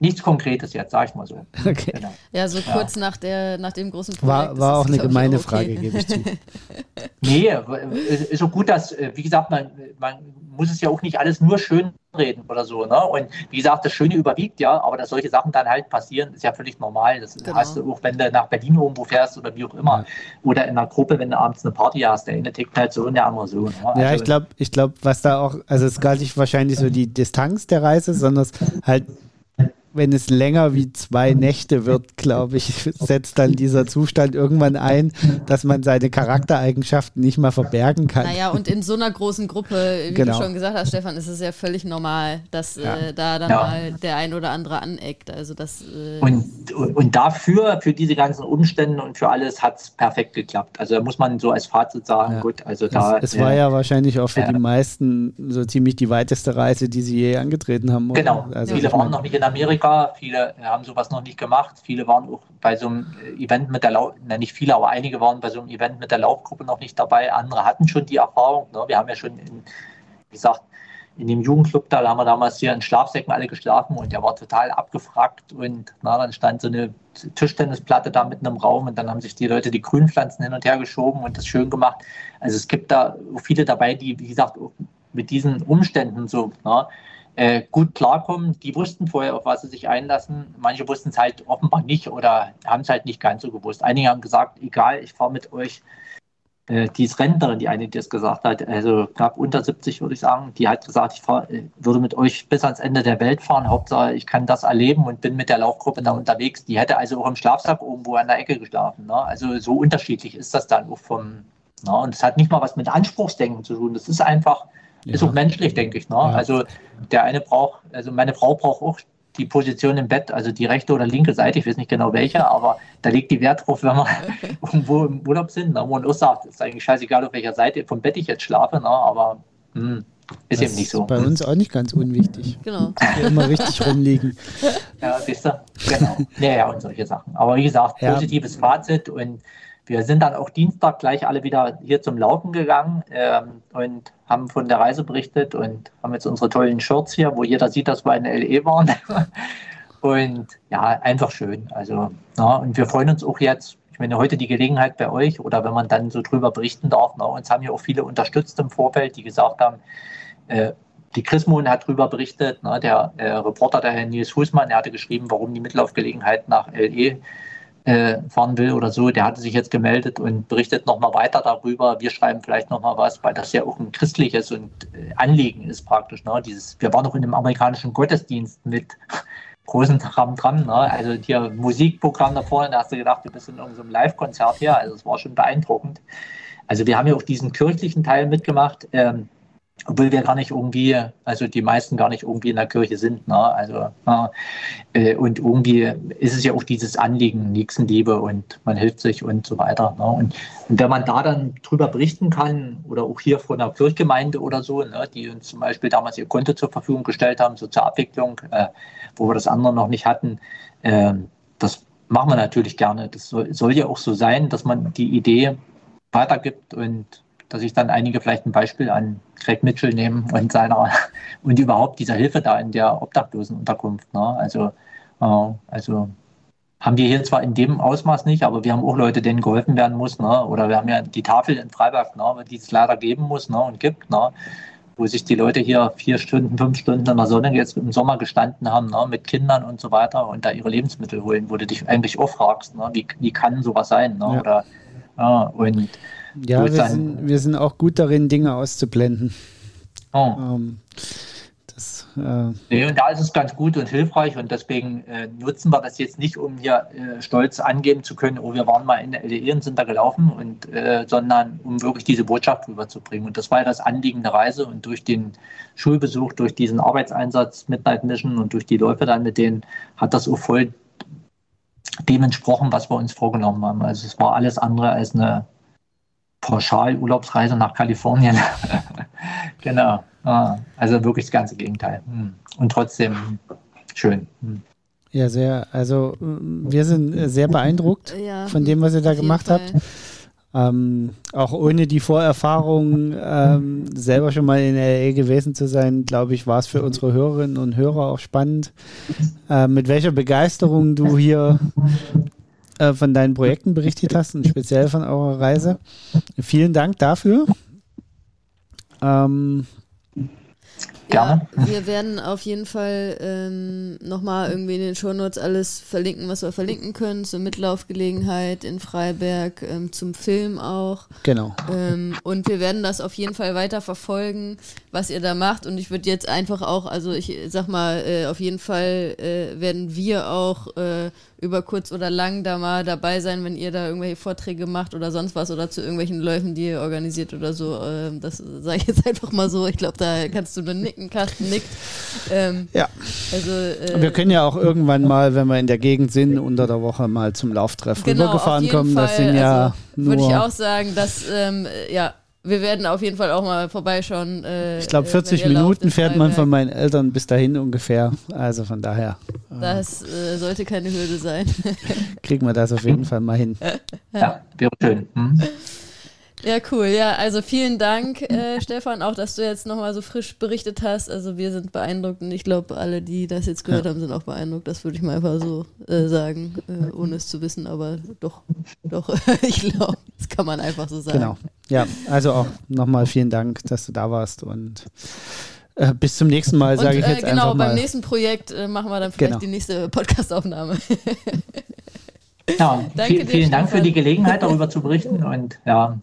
Speaker 3: nichts Konkretes jetzt, sag ich mal so.
Speaker 1: Okay. Genau. Ja, so kurz ja. nach, der, nach dem großen Projekt.
Speaker 2: War, war auch eine gemeine okay. Frage, gebe ich zu. (laughs)
Speaker 3: nee, ist so gut, dass, äh, wie gesagt, man, man muss es ja auch nicht alles nur schön reden oder so. Ne? Und wie gesagt, das Schöne überwiegt ja, aber dass solche Sachen dann halt passieren, ist ja völlig normal. Das genau. hast du auch, wenn du nach Berlin irgendwo fährst oder wie auch immer. Oder in einer Gruppe, wenn du abends eine Party hast, der eine tickt halt so und der andere so. Ne?
Speaker 2: Also ja, ich glaube, ich glaube, was da auch, also es ist gar nicht wahrscheinlich so die Distanz der Reise, sondern es halt wenn es länger wie zwei Nächte wird, glaube ich, (laughs) setzt dann dieser Zustand irgendwann ein, dass man seine Charaktereigenschaften nicht mehr verbergen kann.
Speaker 1: Naja, und in so einer großen Gruppe, wie genau. du schon gesagt hast, Stefan, ist es ja völlig normal, dass ja. äh, da dann ja. mal der ein oder andere aneckt. Also das,
Speaker 3: äh und, und dafür, für diese ganzen Umstände und für alles hat es perfekt geklappt. Also da muss man so als Fazit sagen, ja. gut, also da.
Speaker 2: Es, es war ja wahrscheinlich auch für die meisten so ziemlich die weiteste Reise, die sie je angetreten haben.
Speaker 3: Oder? Genau, also viele waren noch nicht in Amerika Amerika. Viele haben sowas noch nicht gemacht. Viele waren auch bei so einem Event mit der Lauf, nicht viele, aber einige waren bei so einem Event mit der Laufgruppe noch nicht dabei. Andere hatten schon die Erfahrung. Ne? Wir haben ja schon, in, wie gesagt, in dem Jugendclub da, haben wir damals hier in Schlafsäcken alle geschlafen und der war total abgefragt und na, dann stand so eine Tischtennisplatte da mitten im Raum und dann haben sich die Leute die Grünpflanzen hin und her geschoben und das schön gemacht. Also es gibt da viele dabei, die, wie gesagt, mit diesen Umständen so, na, äh, gut klarkommen. Die wussten vorher, auf was sie sich einlassen. Manche wussten es halt offenbar nicht oder haben es halt nicht ganz so gewusst. Einige haben gesagt, egal, ich fahre mit euch äh, die ist Rentnerin, die eine, die das gesagt hat, also knapp unter 70 würde ich sagen, die hat gesagt, ich fahr, äh, würde mit euch bis ans Ende der Welt fahren, Hauptsache ich kann das erleben und bin mit der Laufgruppe da unterwegs. Die hätte also auch im Schlafsack irgendwo an der Ecke geschlafen. Ne? Also so unterschiedlich ist das dann auch vom, ne? und es hat nicht mal was mit Anspruchsdenken zu tun, das ist einfach, ja. ist auch menschlich, denke ich. Ne? Ja. Also der eine braucht, also meine Frau braucht auch die Position im Bett, also die rechte oder linke Seite, ich weiß nicht genau welche, aber da legt die Wert drauf, wenn wir (laughs) (laughs) irgendwo im Urlaub sind, ne, wo man auch sagt, ist eigentlich scheißegal, auf welcher Seite vom Bett ich jetzt schlafe, ne, aber mh, hm, ist das eben nicht so.
Speaker 2: Bei uns auch nicht ganz unwichtig. Genau. Dass wir immer richtig (laughs) rumliegen.
Speaker 3: Ja, siehst du? Genau. Ja, ja, und solche Sachen. Aber wie gesagt, positives ja. Fazit und wir sind dann auch Dienstag gleich alle wieder hier zum Laufen gegangen ähm, und haben von der Reise berichtet und haben jetzt unsere tollen Shirts hier, wo jeder sieht, dass wir in LE waren. (laughs) und ja, einfach schön. Also, ja, und wir freuen uns auch jetzt, ich meine, heute die Gelegenheit bei euch oder wenn man dann so drüber berichten darf. Na, uns haben ja auch viele unterstützt im Vorfeld, die gesagt haben, äh, die Chrismon hat darüber berichtet, ne, der äh, Reporter, der Herr Nils Fußmann, der hatte geschrieben, warum die Mittelaufgelegenheit nach LE äh, fahren will oder so, der hatte sich jetzt gemeldet und berichtet nochmal weiter darüber. Wir schreiben vielleicht nochmal was, weil das ja auch ein christliches und äh, Anliegen ist praktisch. Ne? Dieses, wir waren noch in einem amerikanischen Gottesdienst mit (laughs) großen Tram dran. Ne? Also hier Musikprogramm da vorne, da hast du gedacht, du bist in irgendeinem Live-Konzert hier. Also es war schon beeindruckend. Also wir haben ja auch diesen kirchlichen Teil mitgemacht. Ähm, obwohl wir gar nicht irgendwie, also die meisten gar nicht irgendwie in der Kirche sind. Ne? Also, äh, und irgendwie ist es ja auch dieses Anliegen, Nächstenliebe und man hilft sich und so weiter. Ne? Und, und, wenn man da dann drüber berichten kann, oder auch hier von einer Kirchgemeinde oder so, ne, die uns zum Beispiel damals ihr Konto zur Verfügung gestellt haben, so zur Abwicklung, äh, wo wir das andere noch nicht hatten, äh, das machen wir natürlich gerne. Das soll, soll ja auch so sein, dass man die Idee weitergibt und dass ich dann einige vielleicht ein Beispiel an Craig Mitchell nehmen und seiner (laughs) und überhaupt dieser Hilfe da in der Obdachlosenunterkunft. Ne? Also, äh, also haben wir hier zwar in dem Ausmaß nicht, aber wir haben auch Leute, denen geholfen werden muss. Ne? Oder wir haben ja die Tafel in Freiberg, ne? die es leider geben muss ne? und gibt, ne? wo sich die Leute hier vier Stunden, fünf Stunden in der Sonne jetzt im Sommer gestanden haben, ne? mit Kindern und so weiter und da ihre Lebensmittel holen, wo du dich eigentlich auch fragst, ne? wie, wie kann sowas sein? Ne? Ja. Oder, ja, und
Speaker 2: ja, wir sind, wir sind auch gut darin, Dinge auszublenden. Oh. Ähm,
Speaker 3: das, äh nee, und da ist es ganz gut und hilfreich und deswegen äh, nutzen wir das jetzt nicht, um hier äh, stolz angeben zu können, oh, wir waren mal in der LDE und sind da gelaufen, und, äh, sondern um wirklich diese Botschaft rüberzubringen. Und das war ja das Anliegen der Reise und durch den Schulbesuch, durch diesen Arbeitseinsatz Midnight Mission und durch die Läufe dann mit denen hat das auch voll dem entsprochen, was wir uns vorgenommen haben. Also es war alles andere als eine Pauschal-Urlaubsreise nach Kalifornien. (laughs) genau. Also wirklich das ganze Gegenteil. Hm. Und trotzdem schön. Hm.
Speaker 2: Ja, sehr. Also wir sind sehr beeindruckt (laughs) ja, von dem, was ihr da gemacht Fall. habt. Ähm, auch ohne die Vorerfahrung ähm, selber schon mal in LA gewesen zu sein, glaube ich, war es für unsere Hörerinnen und Hörer auch spannend, äh, mit welcher Begeisterung du hier äh, von deinen Projekten berichtet hast und speziell von eurer Reise. Vielen Dank dafür. Ähm,
Speaker 1: ja, wir werden auf jeden Fall ähm, nochmal irgendwie in den Shownotes alles verlinken, was wir verlinken können, zur Mitlaufgelegenheit in Freiberg, ähm, zum Film auch.
Speaker 2: Genau.
Speaker 1: Ähm, und wir werden das auf jeden Fall weiter verfolgen, was ihr da macht. Und ich würde jetzt einfach auch, also ich sag mal, äh, auf jeden Fall äh, werden wir auch äh, über kurz oder lang da mal dabei sein, wenn ihr da irgendwelche Vorträge macht oder sonst was oder zu irgendwelchen Läufen, die ihr organisiert oder so. Ähm, das sage ich jetzt (laughs) einfach mal so. Ich glaube, da kannst du nur nicken, Carsten nickt.
Speaker 2: Ähm, ja. Also, äh, wir können ja auch irgendwann mal, wenn wir in der Gegend sind, unter der Woche mal zum Lauftreff genau, rübergefahren kommen.
Speaker 1: Fall,
Speaker 2: das sind ja also,
Speaker 1: nur. Würde ich auch sagen, dass, ähm, ja, wir werden auf jeden Fall auch mal vorbeischauen.
Speaker 2: Äh, ich glaube, 40 Minuten fährt man von meinen Eltern bis dahin ungefähr. Also von daher.
Speaker 1: Äh, das äh, sollte keine Hürde sein. (laughs)
Speaker 2: Kriegen wir das auf jeden Fall mal hin. (laughs)
Speaker 3: Ja, wäre schön. Hm?
Speaker 1: Ja, cool. Ja, also vielen Dank, äh, Stefan, auch, dass du jetzt nochmal so frisch berichtet hast. Also wir sind beeindruckt und ich glaube, alle, die das jetzt gehört ja. haben, sind auch beeindruckt. Das würde ich mal einfach so äh, sagen, äh, ohne es zu wissen. Aber doch, doch, (laughs) ich glaube, das kann man einfach so sagen.
Speaker 2: Genau. Ja, also auch nochmal vielen Dank, dass du da warst und äh, bis zum nächsten Mal, sage ich jetzt äh, genau, einfach mal.
Speaker 1: Genau, beim nächsten Projekt äh, machen wir dann vielleicht genau. die nächste Podcastaufnahme.
Speaker 3: Ja, (laughs) Danke vielen, vielen Dank für die Gelegenheit, darüber zu berichten und ja,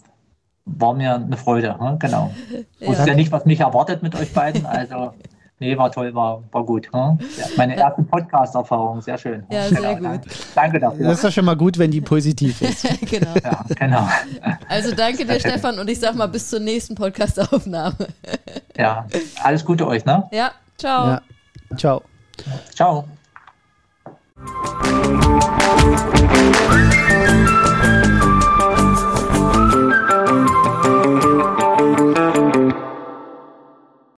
Speaker 3: war mir eine Freude. Hm? Genau. Ich (laughs) wusste ja. ja nicht, was mich erwartet mit euch beiden. Also Nee, war toll, war, war gut. Hm? Ja, meine erste Podcast-Erfahrung, sehr schön.
Speaker 1: Ja, sehr genau, gut.
Speaker 2: Danke dafür. Das ist doch schon mal gut, wenn die positiv ist. (laughs)
Speaker 1: genau. Ja, genau. Also danke dir, Stefan, und ich sag mal bis zur nächsten Podcast-Aufnahme. (laughs)
Speaker 3: ja, alles Gute euch, ne?
Speaker 1: Ja, ciao. Ja.
Speaker 2: Ciao.
Speaker 3: Ciao.